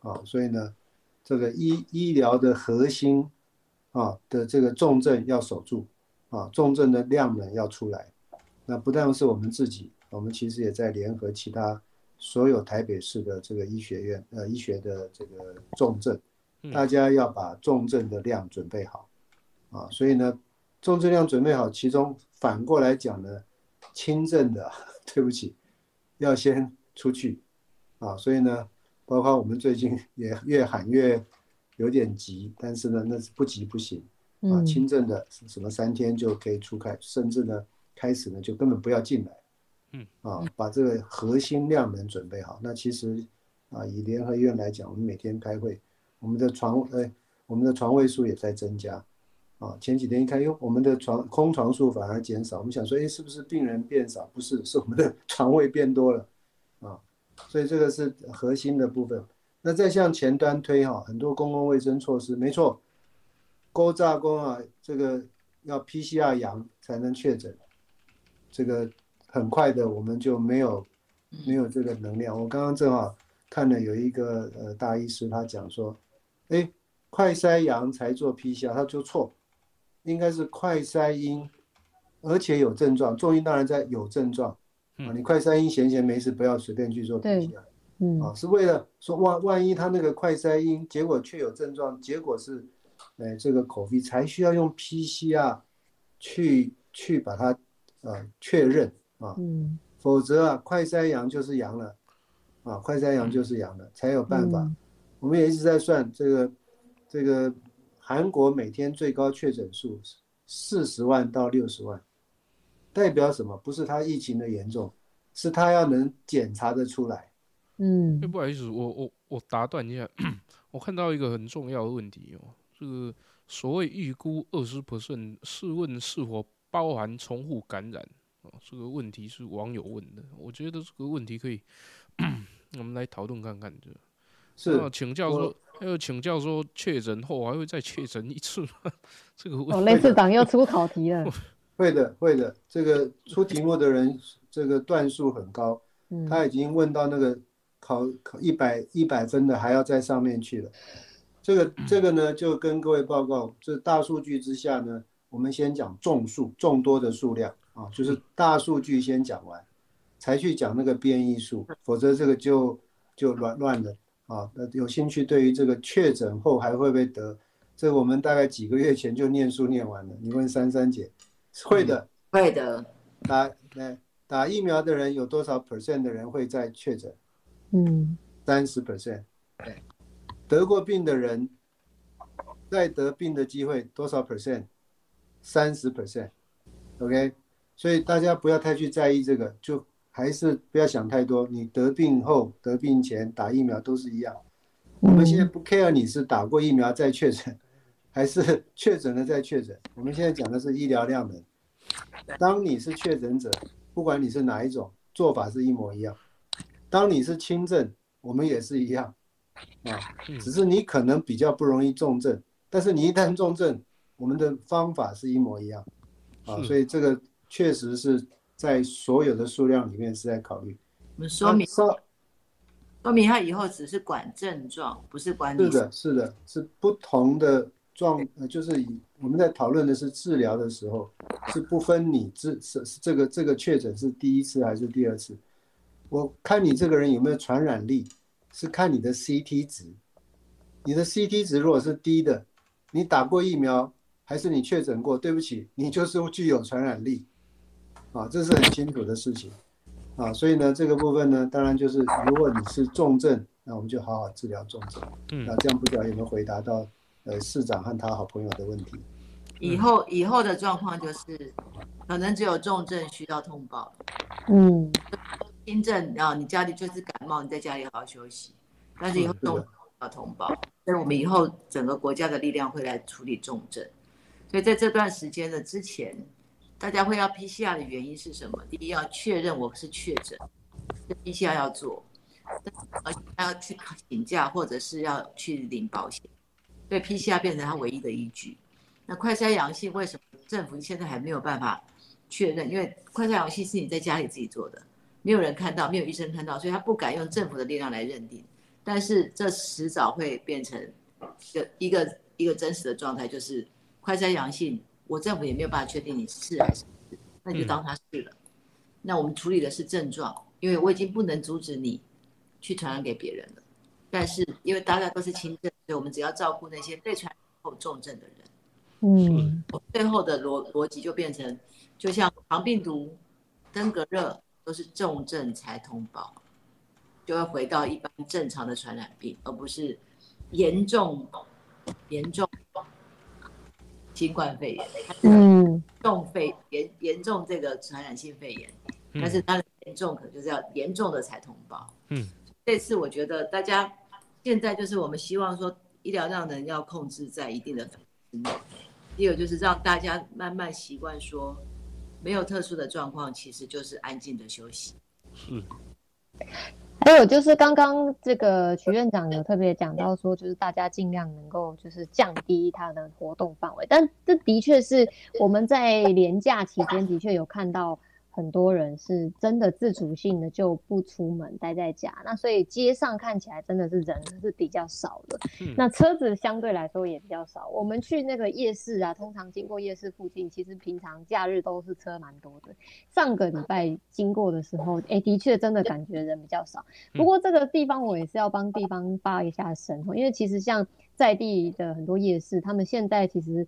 啊，所以呢，这个医医疗的核心，啊的这个重症要守住。啊，重症的量能要出来，那不但是我们自己，我们其实也在联合其他所有台北市的这个医学院，呃，医学的这个重症，大家要把重症的量准备好，啊，所以呢，重质量准备好，其中反过来讲呢，轻症的，<laughs> 对不起，要先出去，啊，所以呢，包括我们最近也越喊越有点急，但是呢，那是不急不行。啊，轻症的什么三天就可以出开，甚至呢，开始呢就根本不要进来，嗯，啊，把这个核心量能准备好。那其实啊，以联合医院来讲，我们每天开会，我们的床，呃，我们的床位数也在增加，啊，前几天一看，哟，我们的床空床数反而减少，我们想说，哎，是不是病人变少？不是，是我们的 <laughs> 床位变多了，啊，所以这个是核心的部分。那再向前端推哈，很多公共卫生措施，没错。勾炸工啊，这个要 PCR 阳才能确诊，这个很快的我们就没有没有这个能量。我刚刚正好看了有一个呃大医师，他讲说，哎，快筛阳才做 PCR，他就错，应该是快筛阴，而且有症状，重音当然在有症状啊。你快筛阴闲闲没事，不要随便去做 PCR，嗯，啊，是为了说万万一他那个快筛阴结果确有症状，结果是。哎，这个口鼻才需要用 PCR 去去把它呃确认啊，嗯，否则啊快筛阳就是阳了，啊快筛阳就是阳了，才有办法。我们也一直在算这个这个韩国每天最高确诊数四十万到六十万，代表什么？不是他疫情的严重，是他要能检查的出来。嗯，不好意思，我我我打断一下，<clears throat> 我看到一个很重要的问题哦。这个所谓预估二十 percent，试问是否包含重复感染啊？这个问题是网友问的，我觉得这个问题可以 <clears throat> 我们来讨论看看。这是请教说，还有请教说，确诊后还会再确诊一次吗？<laughs> 这个问雷市长又出考题了。会的，会的。这个出题目的人，这个段数很高，他已经问到那个考考一百一百分的，还要在上面去了。这个 <clears throat> 这个呢，就跟各位报告，这大数据之下呢，我们先讲众数众多的数量啊，就是大数据先讲完，才去讲那个变异数，否则这个就就乱乱的啊。那有兴趣对于这个确诊后还会不会得，这我们大概几个月前就念书念完了。你问珊珊姐，会的，会的。打来打疫苗的人有多少 percent 的人会在确诊？嗯，三十 percent。对。得过病的人，再得病的机会多少 percent？三十 percent，OK。所以大家不要太去在意这个，就还是不要想太多。你得病后、得病前打疫苗都是一样。我们现在不 care 你是打过疫苗再确诊，还是确诊了再确诊。我们现在讲的是医疗量能。当你是确诊者，不管你是哪一种，做法是一模一样。当你是轻症，我们也是一样啊，只是你可能比较不容易重症，但是你一旦重症，我们的方法是一模一样啊，所以这个确实是在所有的数量里面是在考虑。我们说明说，说明他以后只是管症状，不是管是的，是的，是不同的状，呃，就是以我们在讨论的是治疗的时候，是不分你治是这个这个确诊是第一次还是第二次。我看你这个人有没有传染力，是看你的 CT 值。你的 CT 值如果是低的，你打过疫苗还是你确诊过？对不起，你就是具有传染力，啊，这是很清楚的事情，啊，所以呢，这个部分呢，当然就是如果你是重症，那我们就好好治疗重症。嗯，那这样不知道有没有回答到呃市长和他好朋友的问题？以后以后的状况就是，可能只有重症需要通报。嗯。轻症啊，你家里就是感冒，你在家里好好休息。但是以后重要通报，所以我们以后整个国家的力量会来处理重症。所以在这段时间的之前，大家会要 PCR 的原因是什么？第一要确认我是确诊这，PCR 要做，而且他要去请假或者是要去领保险，所以 PCR 变成他唯一的依据。那快筛阳性为什么政府现在还没有办法确认？因为快筛阳性是你在家里自己做的。没有人看到，没有医生看到，所以他不敢用政府的力量来认定。但是这迟早会变成一个一个一个真实的状态，就是快筛阳性，我政府也没有办法确定你是还是不是，那就当他是了。那我们处理的是症状，因为我已经不能阻止你去传染给别人了。但是因为大家都是轻症，所以我们只要照顾那些被传染后重症的人。嗯，我最后的逻逻辑就变成，就像肠病毒、登革热。都是重症才通报，就会回到一般正常的传染病，而不是严重严重新冠肺炎。嗯，重肺严严重这个传染性肺炎，但是它的严重可能就是要严重的才通报。嗯，这次我觉得大家现在就是我们希望说医疗量能要控制在一定的范围之内，第二就是让大家慢慢习惯说。没有特殊的状况，其实就是安静的休息。是。还有就是刚刚这个徐院长有特别讲到说，就是大家尽量能够就是降低他的活动范围，但这的确是我们在年假期间的确有看到。很多人是真的自主性的就不出门，待在家。那所以街上看起来真的是人是比较少的，那车子相对来说也比较少。我们去那个夜市啊，通常经过夜市附近，其实平常假日都是车蛮多的。上个礼拜经过的时候，哎，的确真的感觉人比较少。不过这个地方我也是要帮地方发一下声，因为其实像在地的很多夜市，他们现在其实。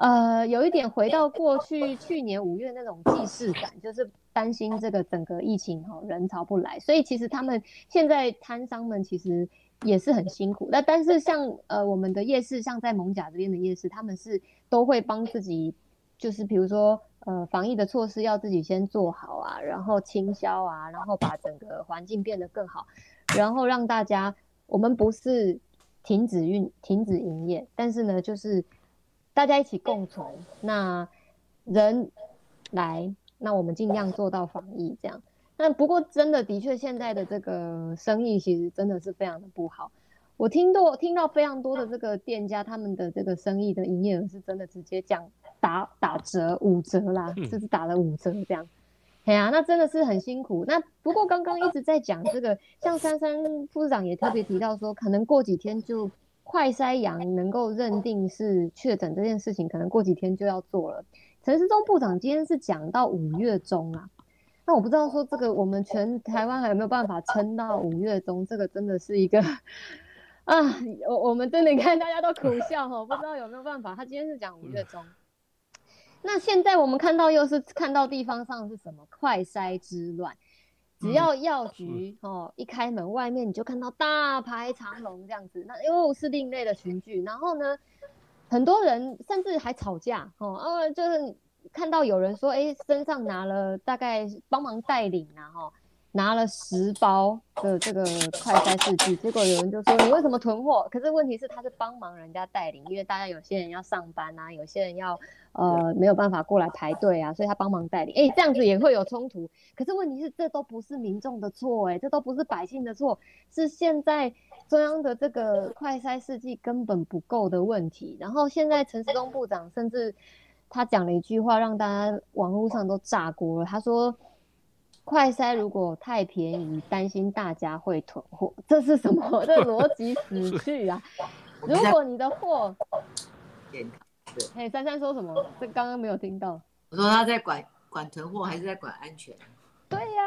呃，有一点回到过去去年五月那种既视感，就是担心这个整个疫情哈人潮不来，所以其实他们现在摊商们其实也是很辛苦。那但是像呃我们的夜市，像在蒙甲这边的夜市，他们是都会帮自己，就是比如说呃防疫的措施要自己先做好啊，然后清消啊，然后把整个环境变得更好，然后让大家我们不是停止运停止营业，但是呢就是。大家一起共存，那人来，那我们尽量做到防疫这样。那不过真的的确，现在的这个生意其实真的是非常的不好。我听到听到非常多的这个店家，他们的这个生意的营业额是真的直接降打打折五折啦，就是打了五折这样。哎呀，那真的是很辛苦。那不过刚刚一直在讲这个，像珊珊副市长也特别提到说，可能过几天就。快筛阳能够认定是确诊这件事情，可能过几天就要做了。陈世忠部长今天是讲到五月中啊，那我不知道说这个我们全台湾还有没有办法撑到五月中？这个真的是一个啊，我我们真的看大家都苦笑哈，不知道有没有办法。他今天是讲五月中，那现在我们看到又是看到地方上是什么快筛之乱。只要药局哦一开门，外面你就看到大排长龙这样子，那又是另类的群聚。然后呢，很多人甚至还吵架哦，呃，就是看到有人说，哎，身上拿了大概帮忙带领啊，哈，拿了十包的这个快筛试剂，结果有人就说你为什么囤货？可是问题是他是帮忙人家带领，因为大家有些人要上班啊，有些人要呃没有办法过来排队啊，所以他帮忙带领。哎，这样子也会有冲突。可是问题是这都不是民众的错，哎，这都不是百姓的错，是现在中央的这个快筛试剂根本不够的问题。然后现在陈时中部长甚至他讲了一句话，让大家网络上都炸锅了。他说。快筛如果太便宜，担心大家会囤货，这是什么？<laughs> 这逻辑 <laughs> 死去啊！如果你的货，对，嘿，珊珊说什么？这刚刚没有听到。我说他在管管囤货，还是在管安全？对呀。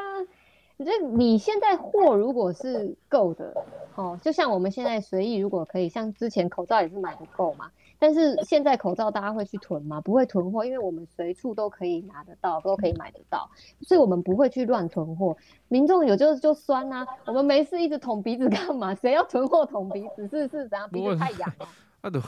就你现在货如果是够的，哦，就像我们现在随意，如果可以，像之前口罩也是买不够嘛。但是现在口罩大家会去囤吗？不会囤货，因为我们随处都可以拿得到，都可以买得到，所以我们不会去乱囤货。民众有就就酸呐，我们没事一直捅鼻子干嘛？谁要囤货捅鼻子？是是怎样？鼻子太痒了。<laughs> 啊都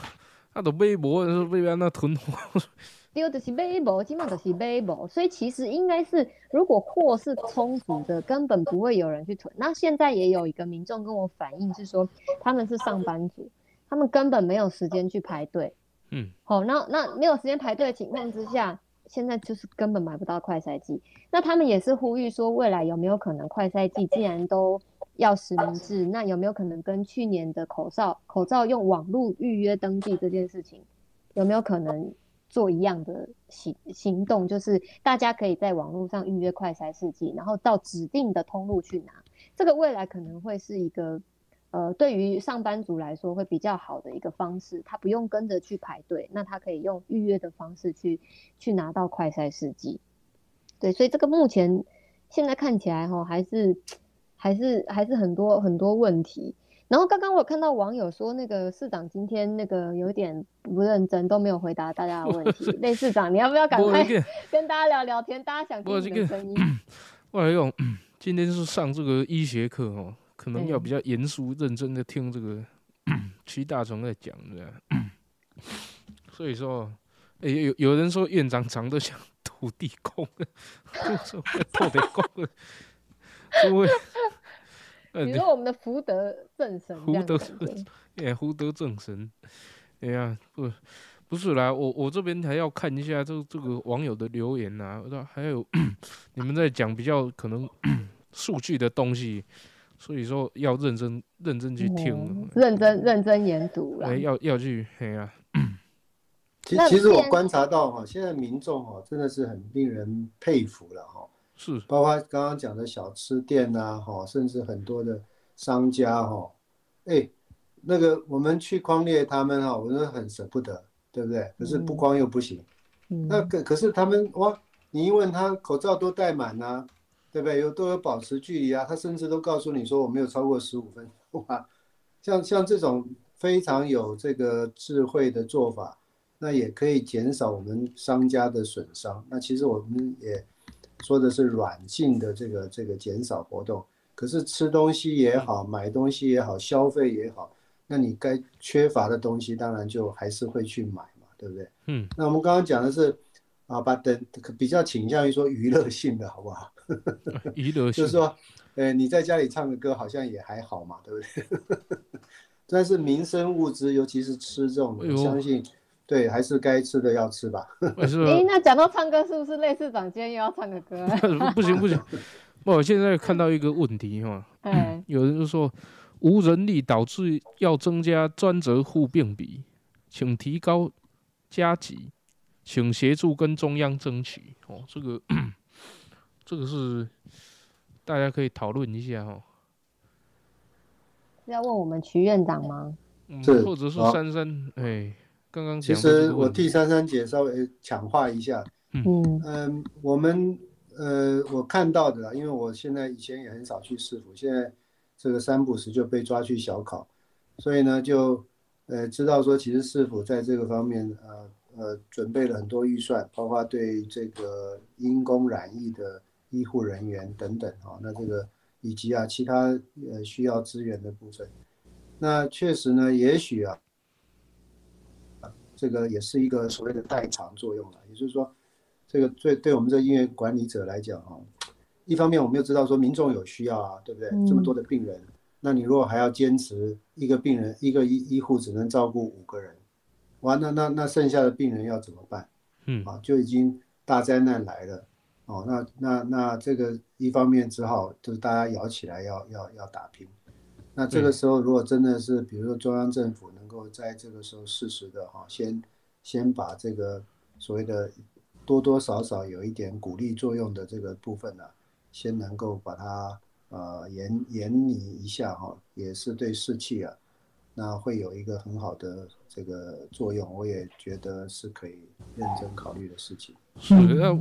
啊都微博是为了那囤货。<laughs> 丢的是微博，基本上都是微博，所以其实应该是，如果货是充足的，根本不会有人去囤。那现在也有一个民众跟我反映是说，他们是上班族，他们根本没有时间去排队。嗯，好，那那没有时间排队的情况之下，现在就是根本买不到快筛剂。那他们也是呼吁说，未来有没有可能快筛剂既然都要实名制，那有没有可能跟去年的口罩口罩用网络预约登记这件事情，有没有可能？做一样的行行动，就是大家可以在网络上预约快筛试剂，然后到指定的通路去拿。这个未来可能会是一个，呃，对于上班族来说会比较好的一个方式，他不用跟着去排队，那他可以用预约的方式去去拿到快筛试剂。对，所以这个目前现在看起来哈，还是还是还是很多很多问题。然后刚刚我看到网友说，那个市长今天那个有点不认真，都没有回答大家的问题。<laughs> 类市长，你要不要赶快 <laughs> 跟大家聊聊天？大家想听你的声音。<clears throat> 我来用，今天是上这个医学课哦，可能要比较严肃认真的听这个 <coughs> 屈大成在讲的。<coughs> 所以说，哎，有有人说院长长得像土地公，<laughs> 说土地公，因为。<laughs> 你说我们的福德正神，福德正，哎，福德正神，哎呀，不，不是啦，我我这边还要看一下这这个网友的留言呐，我说还有 <coughs> 你们在讲比较可能数据的东西，所以说要认真认真去听，认真认真研读了，要要去，哎呀，其其实我观察到哈，现在民众哈真的是很令人佩服了哈。是，包括刚刚讲的小吃店呐，哈，甚至很多的商家哈，哎，那个我们去匡列他们哈，我们很舍不得，对不对？可是不光又不行，那可可是他们哇，你一问他口罩都戴满呐，对不对？有都有保持距离啊，他甚至都告诉你说我没有超过十五分钟啊，像像这种非常有这个智慧的做法，那也可以减少我们商家的损伤。那其实我们也。说的是软性的这个这个减少活动，可是吃东西也好，买东西也好，消费也好，那你该缺乏的东西，当然就还是会去买嘛，对不对？嗯。那我们刚刚讲的是啊，把等比较倾向于说娱乐性的好不好？<laughs> 娱乐性就是说，呃，你在家里唱个歌好像也还好嘛，对不对？<laughs> 但是民生物资，尤其是吃这种，我相信。对，还是该吃的要吃吧。哎，那讲到唱歌，是不是类似长今天又要唱个歌？<laughs> 不行不行，我现在看到一个问题哈，有人就说无人力导致要增加专责护病比，请提高加急，请协助跟中央争取。哦，这个这个是大家可以讨论一下哈。是要问我们徐院长吗？嗯，或者是珊珊，哎。刚刚其实我替珊珊姐稍微强化一下，嗯嗯，我们呃我看到的，因为我现在以前也很少去市府，现在这个三不时就被抓去小考，所以呢就呃知道说，其实市府在这个方面呃呃准备了很多预算，包括对这个因公染疫的医护人员等等啊，那这个以及啊其他呃需要资源的部分，那确实呢，也许啊。这个也是一个所谓的代偿作用了，也就是说，这个对对我们这医院管理者来讲啊，一方面我们又知道说民众有需要啊，对不对？这么多的病人，那你如果还要坚持一个病人一个医医护只能照顾五个人，哇，那那那剩下的病人要怎么办？嗯啊，就已经大灾难来了。哦，那那那这个一方面只好就是大家摇起来要要要打拼。那这个时候如果真的是比如说中央政府能够在这个时候适时的哈，先先把这个所谓的多多少少有一点鼓励作用的这个部分呢，先能够把它呃延延拟一下哈，也是对士气啊，那会有一个很好的这个作用，我也觉得是可以认真考虑的事情。是，那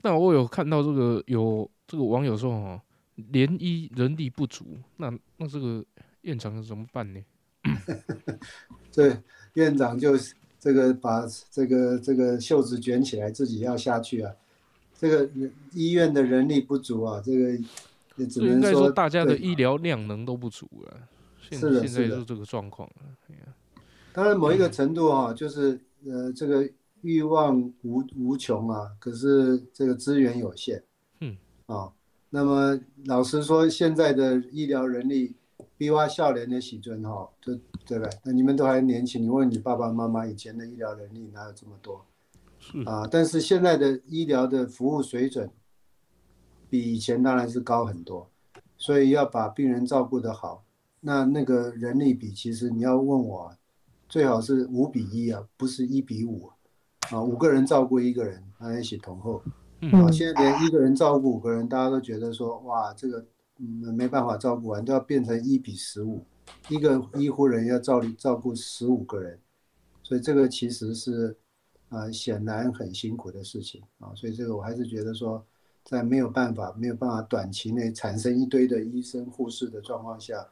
那我有看到这个有这个网友说哦，联医人力不足，那那这个院长怎么办呢？<laughs> 这院长就这个把这个这个袖子卷起来，自己要下去啊。这个医院的人力不足啊，这个也只能说大家的医疗量能都不足啊。现是的，现在是这个状况当然，某一个程度啊，就是呃这个。欲望无无穷啊，可是这个资源有限，嗯，啊，那么老实说，现在的医疗人力比我笑脸的喜尊哈，对对吧？那你们都还年轻，你问你爸爸妈妈以前的医疗人力哪有这么多？啊，但是现在的医疗的服务水准比以前当然是高很多，所以要把病人照顾得好，那那个人力比其实你要问我，最好是五比一啊，不是一比五。啊，五个人照顾一个人，大家一起同后。啊，现在连一个人照顾五个人，大家都觉得说，哇，这个嗯没办法照顾完，都要变成一比十五，一个医护人要照理照顾十五个人，所以这个其实是啊显然很辛苦的事情啊。所以这个我还是觉得说，在没有办法没有办法短期内产生一堆的医生护士的状况下，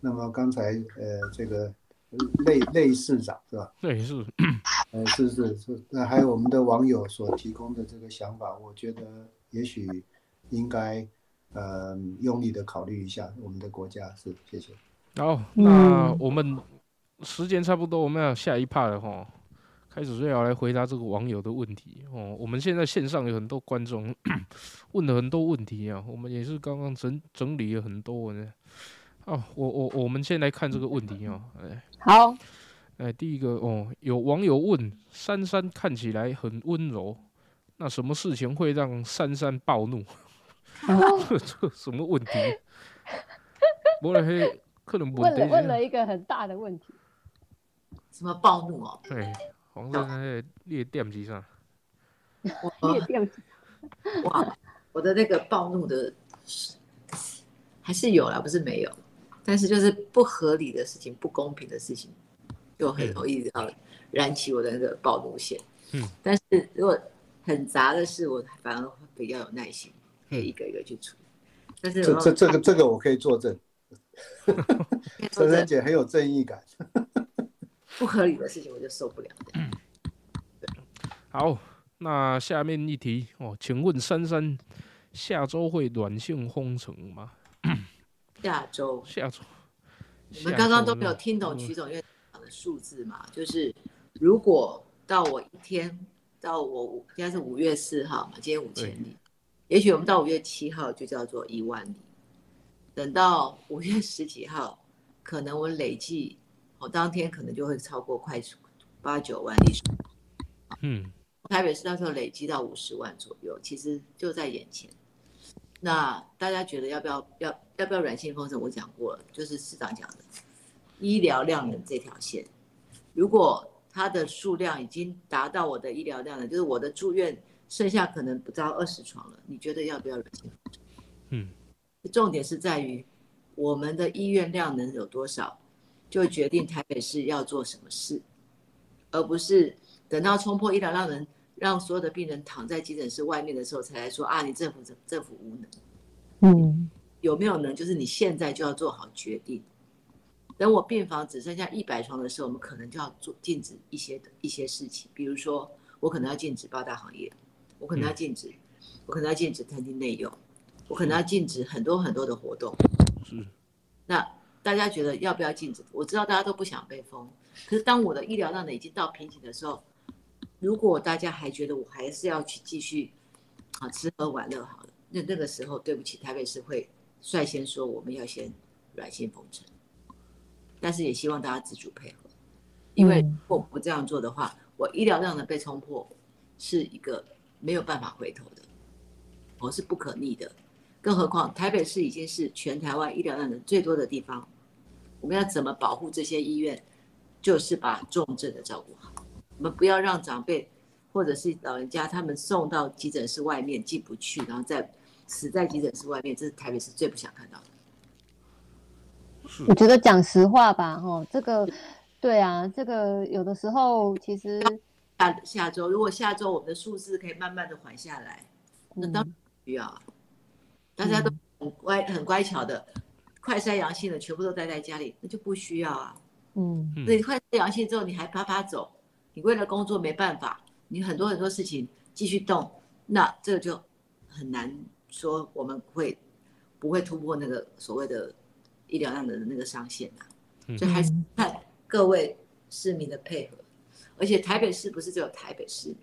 那么刚才呃这个。类类市长是吧？类似，呃，是是是，那还有我们的网友所提供的这个想法，我觉得也许应该呃用力的考虑一下我们的国家，是谢谢。好，那我们时间差不多，我们要下一 part 了哈，开始就要来回答这个网友的问题哦。我们现在线上有很多观众 <coughs> 问了很多问题啊，我们也是刚刚整整理了很多呢。哦，我我我们先来看这个问题哦，哎，好，哎，第一个哦，有网友问珊珊看起来很温柔，那什么事情会让珊珊暴怒？<laughs> 这这什么问题？我来黑可能问了问了一个很大的问题，什么暴怒哦？对，黄珊珊列电机上，列电机，哇，我的那个暴怒的还是有啦，不是没有。但是就是不合理的事情、不公平的事情，就很容易要燃起我的那个暴怒线。嗯，但是如果很杂的事，我反而比较有耐心，可以一个一个去处理。但是这这这个这个我可以作证，珊珊姐很有正义感。不合理的事情我就受不了。嗯，好，那下面一题哦，请问珊珊下周会软性封城吗？下周，下周，我们刚刚都没有听懂曲总院长的数字嘛？就是如果到我一天，到我应该是五月四号嘛，今天五千里，也许我们到五月七号就叫做一万里，等到五月十几号，可能我累计，我当天可能就会超过快八九万例。嗯，台北市到时候累积到五十万左右，其实就在眼前。那大家觉得要不要要要不要软性封城？我讲过了，就是市长讲的医疗量能这条线，如果它的数量已经达到我的医疗量了，就是我的住院剩下可能不到二十床了，你觉得要不要软性封城？嗯，重点是在于我们的医院量能有多少，就决定台北市要做什么事，而不是等到冲破医疗量能。让所有的病人躺在急诊室外面的时候，才来说啊，你政府政政府无能。嗯，有没有能？就是你现在就要做好决定。等我病房只剩下一百床的时候，我们可能就要做禁止一些一些事情，比如说我可能要禁止八大行业，我可能要禁止，我可能要禁止餐厅内用，我可能要禁止很多很多的活动。是。那大家觉得要不要禁止？我知道大家都不想被封，可是当我的医疗量能已经到瓶颈的时候。如果大家还觉得我还是要去继续啊吃喝玩乐好了，那那个时候，对不起，台北市会率先说我们要先软性封城，但是也希望大家自主配合，因为如果不这样做的话，我医疗量的被冲破是一个没有办法回头的，我是不可逆的。更何况台北市已经是全台湾医疗量人最多的地方，我们要怎么保护这些医院？就是把重症的照顾好，我们不要让长辈或者是老人家他们送到急诊室外面进不去，然后再死在急诊室外面，这是台北市最不想看到的。我觉得讲实话吧，哈，这个对啊，这个有的时候其实下下周如果下周我们的数字可以慢慢的缓下来，那当然需要。大家都很乖很乖巧的，快筛阳性的全部都待在家里，那就不需要啊。嗯，那你快筛阳性之后，你还啪啪走，你为了工作没办法，你很多很多事情继续动，那这个就很难说我们会不会突破那个所谓的医疗量的那个上限啊。所以还是看各位市民的配合，而且台北市不是只有台北市，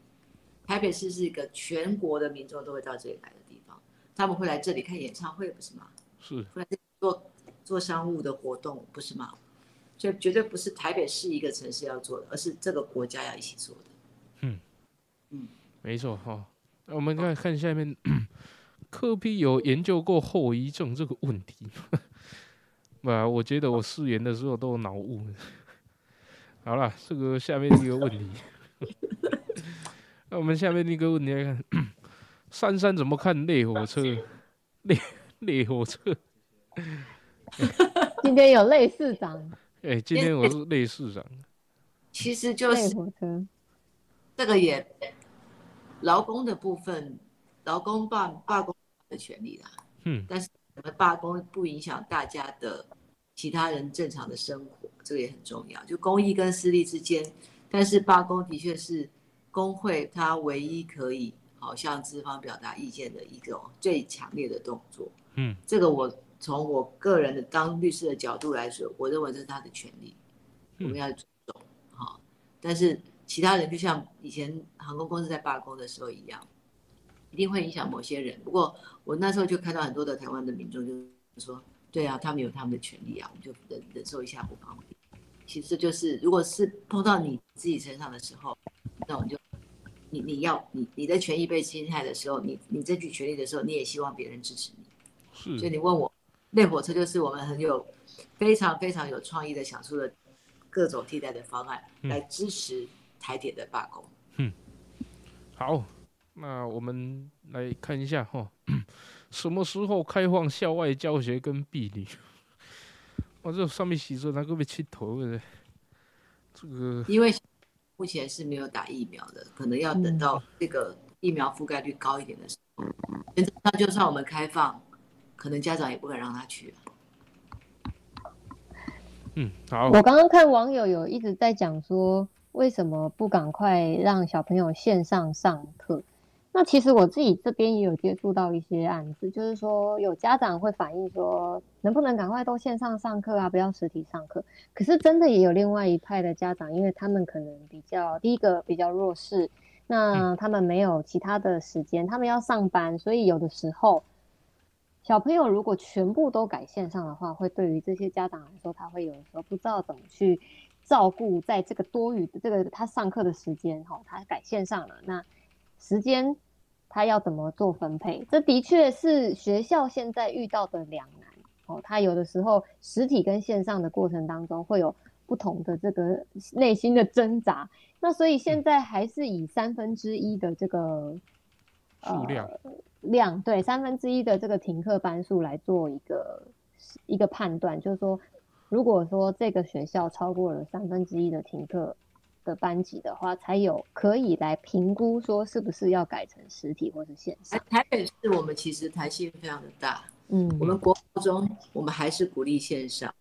台北市是一个全国的民众都会到这里来的地方。他们会来这里看演唱会，不是吗？是。会来做做商务的活动，不是吗？所以绝对不是台北市一个城市要做的，而是这个国家要一起做的。嗯嗯，没错哈。那我们再看下面，科比有研究过后遗症这个问题吗？我觉得我试研的时候都有脑雾。好了，这个下面一个问题。那我们下面一个问题来看。珊珊怎么看列火车？列列火车。<laughs> 今天有类似长。哎，今天我是类市长。其实就是这个也劳工的部分，劳工罢罢工的权利啦。嗯。但是我们罢工不影响大家的其他人正常的生活，这个也很重要。就公益跟私利之间，但是罢工的确是工会它唯一可以。好向资方表达意见的一种最强烈的动作，嗯，这个我从我个人的当律师的角度来说，我认为这是他的权利，我们要尊重，好。但是其他人就像以前航空公司在罢工的时候一样，一定会影响某些人。不过我那时候就看到很多的台湾的民众就说，对啊，他们有他们的权利啊，我们就忍忍受一下不方便。其实就是如果是碰到你自己身上的时候，那我们就。你你要你你的权益被侵害的时候，你你争取权利的时候，你也希望别人支持你。是，所以你问我，内火车就是我们很有非常非常有创意的想出了各种替代的方案来支持台铁的罢工。嗯，好，那我们来看一下哈，什么时候开放校外教学跟避旅？我这上面写着那个被切头的，这个因为。目前是没有打疫苗的，可能要等到这个疫苗覆盖率高一点的时候。原则上，就算我们开放，可能家长也不敢让他去。嗯，好。我刚刚看网友有一直在讲说，为什么不赶快让小朋友线上上课？那其实我自己这边也有接触到一些案子，就是说有家长会反映说，能不能赶快都线上上课啊，不要实体上课。可是真的也有另外一派的家长，因为他们可能比较第一个比较弱势，那他们没有其他的时间，他们要上班，所以有的时候小朋友如果全部都改线上的话，会对于这些家长来说，他会有的时候不知道怎么去照顾在这个多余的这个他上课的时间，哈，他改线上了，那时间。他要怎么做分配？这的确是学校现在遇到的两难哦。他有的时候实体跟线上的过程当中会有不同的这个内心的挣扎。那所以现在还是以三分之一的这个数量量对三分之一的这个停课班数来做一个一个判断，就是说，如果说这个学校超过了三分之一的停课。的班级的话，才有可以来评估说是不是要改成实体或是线上。台北市我们其实弹性非常的大，嗯，我们国高中我们还是鼓励线上，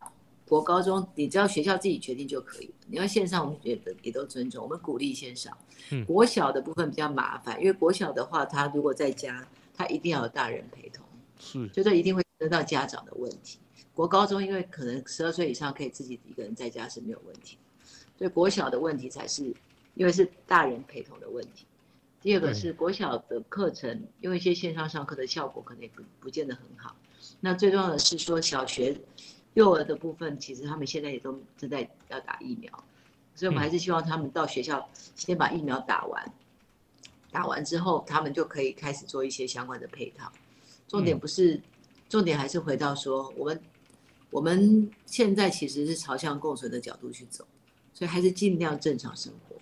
国高中你只要学校自己决定就可以了。你要线上，我们觉得也都尊重，我们鼓励线上。嗯，国小的部分比较麻烦，因为国小的话，他如果在家，他一定要有大人陪同，是，就这一定会得到家长的问题。国高中因为可能十二岁以上可以自己一个人在家是没有问题。所以国小的问题才是，因为是大人陪同的问题。第二个是国小的课程用一些线上上课的效果可能也不不见得很好。那最重要的是说小学、幼儿的部分，其实他们现在也都正在要打疫苗，所以我们还是希望他们到学校先把疫苗打完，打完之后他们就可以开始做一些相关的配套。重点不是，重点还是回到说我们我们现在其实是朝向共存的角度去走，所以还是尽量正常生活。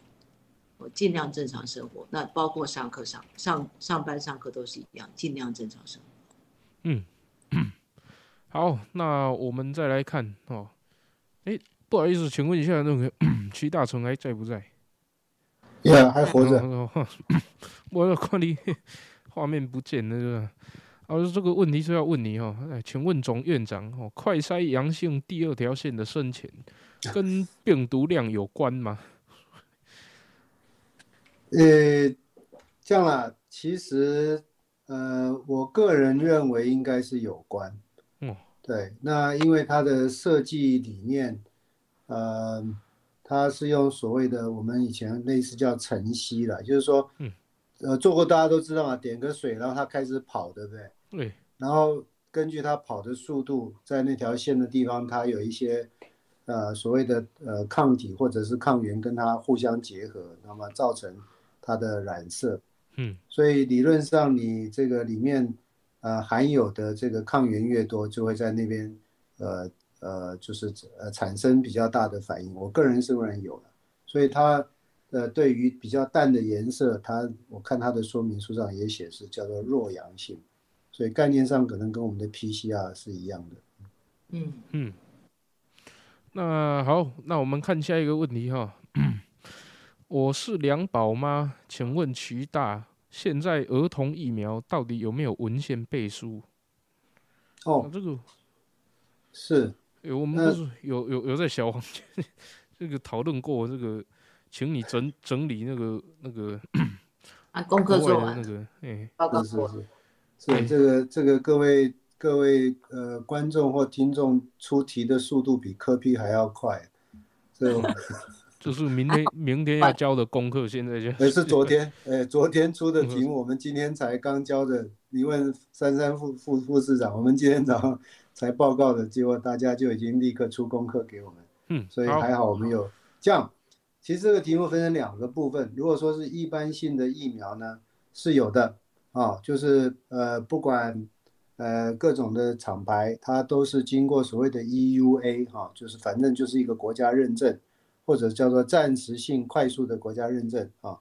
我尽量正常生活，那包括上课上上上班上课都是一样，尽量正常生活。嗯，好，那我们再来看哦。哎，不好意思，请问一下，那个 <coughs> 齐大成还在不在？呀，还活着。我看你 <laughs> 画面不见了，是吧？啊，这个问题是要问你哦。哎，请问总院长哦，快筛阳性第二条线的深浅 <laughs> 跟病毒量有关吗？呃，这样啦，其实，呃，我个人认为应该是有关。嗯，对，那因为它的设计理念，呃，它是用所谓的我们以前类似叫晨曦了，就是说，嗯，呃，做过大家都知道嘛，点个水，然后它开始跑，对不对？对。然后根据它跑的速度，在那条线的地方，它有一些，呃，所谓的呃抗体或者是抗原跟它互相结合，那么造成。它的染色，嗯，所以理论上你这个里面，呃，含有的这个抗原越多，就会在那边，呃呃，就是呃产生比较大的反应。我个人是认为有的，所以它，呃，对于比较淡的颜色，它我看它的说明书上也显示叫做弱阳性，所以概念上可能跟我们的 PCR 是一样的。嗯嗯，那好，那我们看下一个问题哈。<coughs> 我是梁宝妈，请问渠大现在儿童疫苗到底有没有文献背书？哦，这个是，有我们不是有有有在小黄间这个讨论过这个，请你整整理那个那个啊功课做完。那个，哎，是是是，是这个这个各位各位呃观众或听众出题的速度比科批还要快，这。<laughs> 就是明天明天要交的功课，现在就也是昨天，<laughs> 哎，昨天出的题目，我们今天才刚交的。你问珊珊副副副市长，我们今天早上才报告的，结果大家就已经立刻出功课给我们。嗯，所以还好我们有这样。其实这个题目分成两个部分，如果说是一般性的疫苗呢，是有的啊，就是呃不管呃各种的厂牌，它都是经过所谓的 EUA 哈，就是反正就是一个国家认证。或者叫做暂时性快速的国家认证啊，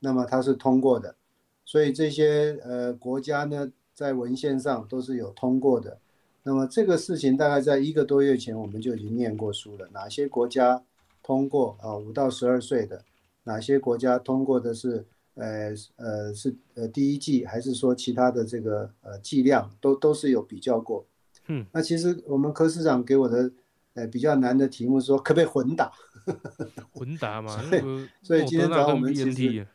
那么它是通过的，所以这些呃国家呢在文献上都是有通过的。那么这个事情大概在一个多月前我们就已经念过书了，哪些国家通过啊？五到十二岁的，哪些国家通过的是呃呃是呃第一季，还是说其他的这个呃剂量都都是有比较过。嗯，那其实我们柯市长给我的呃比较难的题目说可不可以混打？<laughs> 混打嘛，所以今天早上我们其实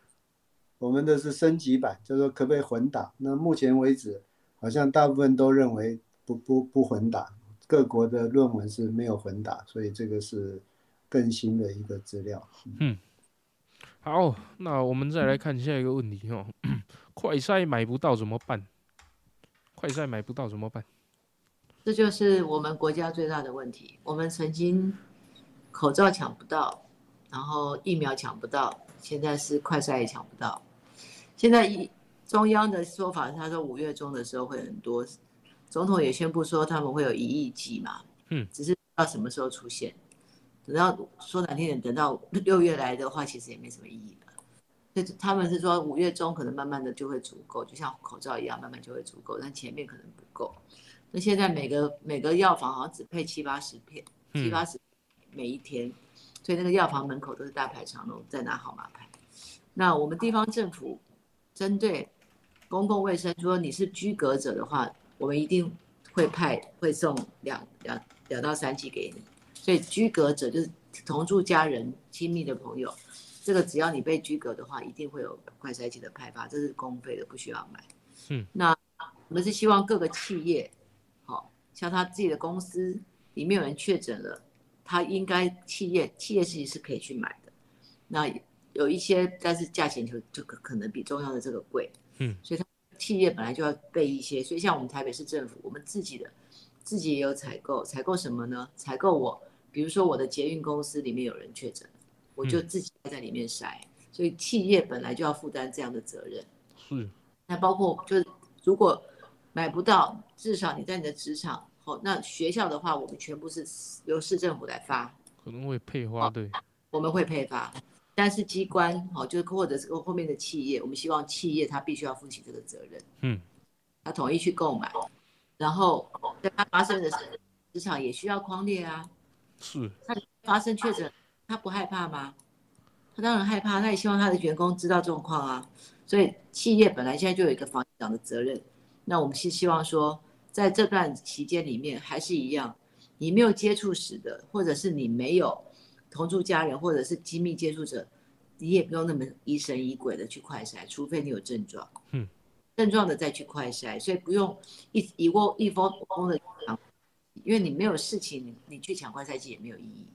我们的是升级版，就说可不可以混打？那目前为止，好像大部分都认为不不不混打，各国的论文是没有混打，所以这个是更新的一个资料。嗯，好，那我们再来看下一个问题哦，<coughs> 快赛买不到怎么办？快赛买不到怎么办？这就是我们国家最大的问题。我们曾经。口罩抢不到，然后疫苗抢不到，现在是快筛也抢不到。现在一中央的说法，他说五月中的时候会很多，总统也宣布说他们会有一亿剂嘛，嗯，只是到什么时候出现，等到说难听点，等到六月来的话，其实也没什么意义了。所以他们是说五月中可能慢慢的就会足够，就像口罩一样，慢慢就会足够，但前面可能不够。那现在每个每个药房好像只配七八十片，七八十。每一天，所以那个药房门口都是大排长龙，在拿号码牌。那我们地方政府针对公共卫生，说你是居隔者的话，我们一定会派会送两两两到三剂给你。所以居隔者就是同住家人、亲密的朋友，这个只要你被居隔的话，一定会有快筛剂的派发，这是公费的，不需要买。嗯，那我们是希望各个企业，好像他自己的公司里面有人确诊了。他应该企业企业其实是可以去买的，那有一些，但是价钱就就可可能比中央的这个贵，嗯，所以它企业本来就要备一些，所以像我们台北市政府，我们自己的自己也有采购，采购什么呢？采购我，比如说我的捷运公司里面有人确诊，我就自己在里面筛，所以企业本来就要负担这样的责任。是，那包括就是如果买不到，至少你在你的职场，哦，那学校的话，我们全部是由市政府来发，可能会配发，对，我们会配发。但是机关，好，就是或者是后面的企业，我们希望企业他必须要负起这个责任，嗯，他统一去购买，然后在它发生的职场也需要框列啊，是，他发生确诊，他不害怕吗？他当然害怕，他也希望他的员工知道状况啊。所以企业本来现在就有一个防长的责任，那我们是希望说，在这段期间里面还是一样，你没有接触史的，或者是你没有同住家人，或者是亲密接触者，你也不用那么疑神疑鬼的去快筛，除非你有症状，嗯，症状的再去快筛，所以不用一一窝一窝蜂的抢，因为你没有事情，你你去抢快筛剂也没有意义。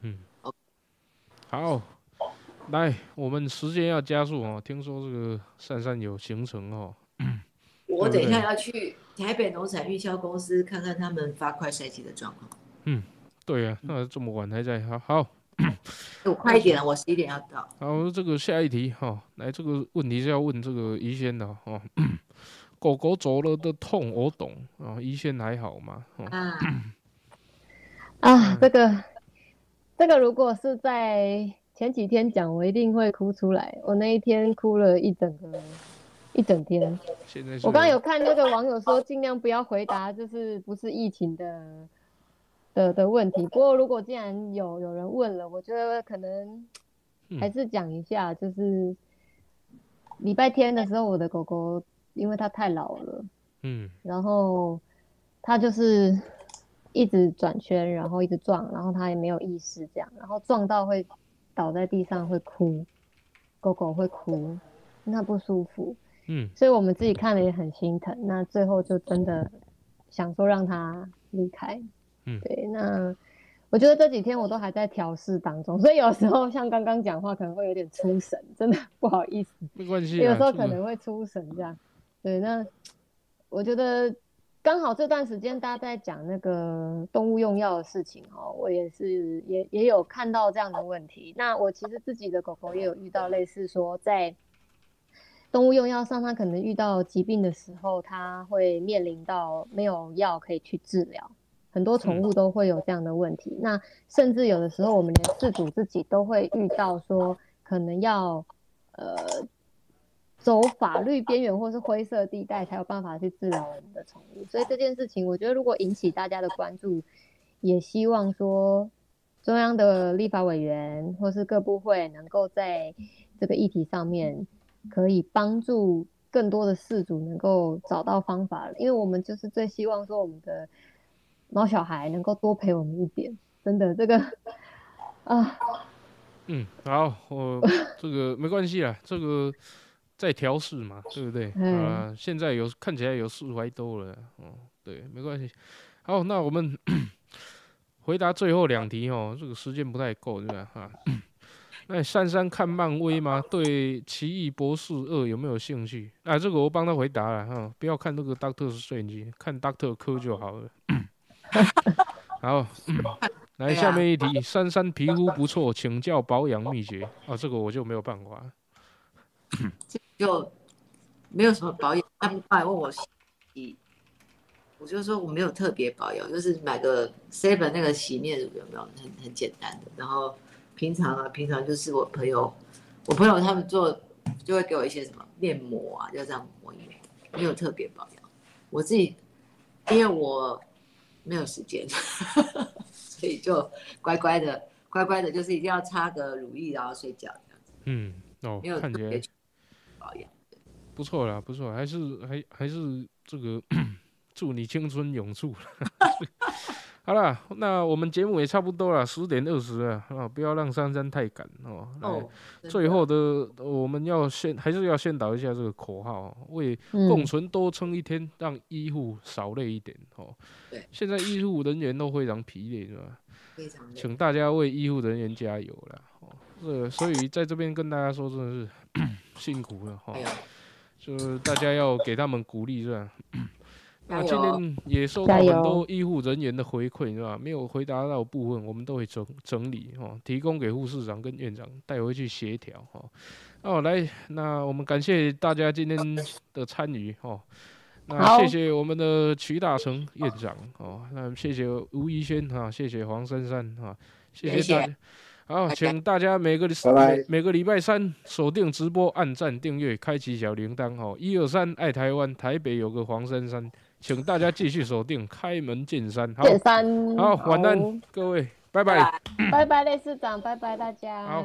嗯，好。来，我们时间要加速哦。听说这个珊珊有行程哦。我等一下要去台北农产运销公司看看他们发快筛机的状况。嗯，对呀，那这么晚还在，好好。<coughs> 我快一点了，我十一点要到。好，这个下一题哈，来这个问题是要问这个医仙的哦。<coughs> 狗狗走了的痛我懂啊，怡先还好吗？啊啊，这个这个如果是在。前几天讲，我一定会哭出来。我那一天哭了一整个一整天。我刚刚有看那个网友说，尽量不要回答，就是不是疫情的的的问题。不过如果既然有有人问了，我觉得可能还是讲一下，就是礼拜天的时候，我的狗狗因为它太老了，嗯，然后它就是一直转圈，然后一直撞，然后它也没有意识，这样，然后撞到会。倒在地上会哭，狗狗会哭，那不舒服。嗯，所以我们自己看了也很心疼。那最后就真的想说让他离开。嗯，对。那我觉得这几天我都还在调试当中，所以有时候像刚刚讲话可能会有点出神，真的不好意思。没关系，有时候可能会出神这样。对，那我觉得。刚好这段时间大家在讲那个动物用药的事情哦，我也是也也有看到这样的问题。那我其实自己的狗狗也有遇到类似说，在动物用药上，它可能遇到疾病的时候，它会面临到没有药可以去治疗。很多宠物都会有这样的问题。那甚至有的时候，我们连饲主自己都会遇到说，可能要呃。走法律边缘或是灰色地带，才有办法去治疗我们的宠物。所以这件事情，我觉得如果引起大家的关注，也希望说中央的立法委员或是各部会能够在这个议题上面，可以帮助更多的事主能够找到方法。因为我们就是最希望说我们的猫小孩能够多陪我们一点。真的，这个啊，嗯，好，我 <laughs> 这个没关系啦，这个。在调试嘛，对不对？啊，现在有看起来有释怀多了，哦，对，没关系。好，那我们 <coughs> 回答最后两题哦，这个时间不太够，对吧？哈，那珊珊看漫威吗？对《奇异博士二》有没有兴趣？啊，这个我帮他回答了哈，不要看那个 Doctor Strange，看 Doctor 科就好了。好，来下面一题，珊珊皮肤不错，请教保养秘诀。啊，这个我就没有办法。<clears throat> 就没有什么保养，他们来问我洗，我就说我没有特别保养，就是买个 seven 那个洗面乳有没有？很很简单的。然后平常啊，平常就是我朋友，我朋友他们做就会给我一些什么面膜啊，就这样抹一抹，没有特别保养。我自己因为我没有时间，<laughs> 所以就乖乖的乖乖的，就是一定要擦个乳液然后睡觉这样子。嗯，哦，没有特别。保养不错啦，不错，还是还还是这个 <coughs> 祝你青春永驻。<laughs> 好了，那我们节目也差不多了，十点二十了啊，不要让珊珊太赶哦。哦，最后的我们要先还是要先导一下这个口号，为共存多撑一天，让医护少累一点哦。对，现在医护人员都非常疲累，是吧？非常累。请大家为医护人员加油了。哦，这所以在这边跟大家说，真的是 <coughs> 辛苦了哈哎。呦就是大家要给他们鼓励，是吧？那加今天也收到很多医护人员的回馈，是吧？没有回答到部分，我们都会整整理哦，提供给护士长跟院长带回去协调哦。哦，来，那我们感谢大家今天的参与哦。那谢谢我们的曲大成院长哦，那谢谢吴怡轩哈，谢谢黄珊珊哈，谢谢谢大家。好，请大家每个礼拜每个礼拜三锁定直播，按赞、订阅、开启小铃铛哦。一二三，爱台湾，台北有个黄珊珊，请大家继续锁定，开门见山。好，好，晚安各位，拜拜。拜拜，<coughs> 类市长，拜拜大家。好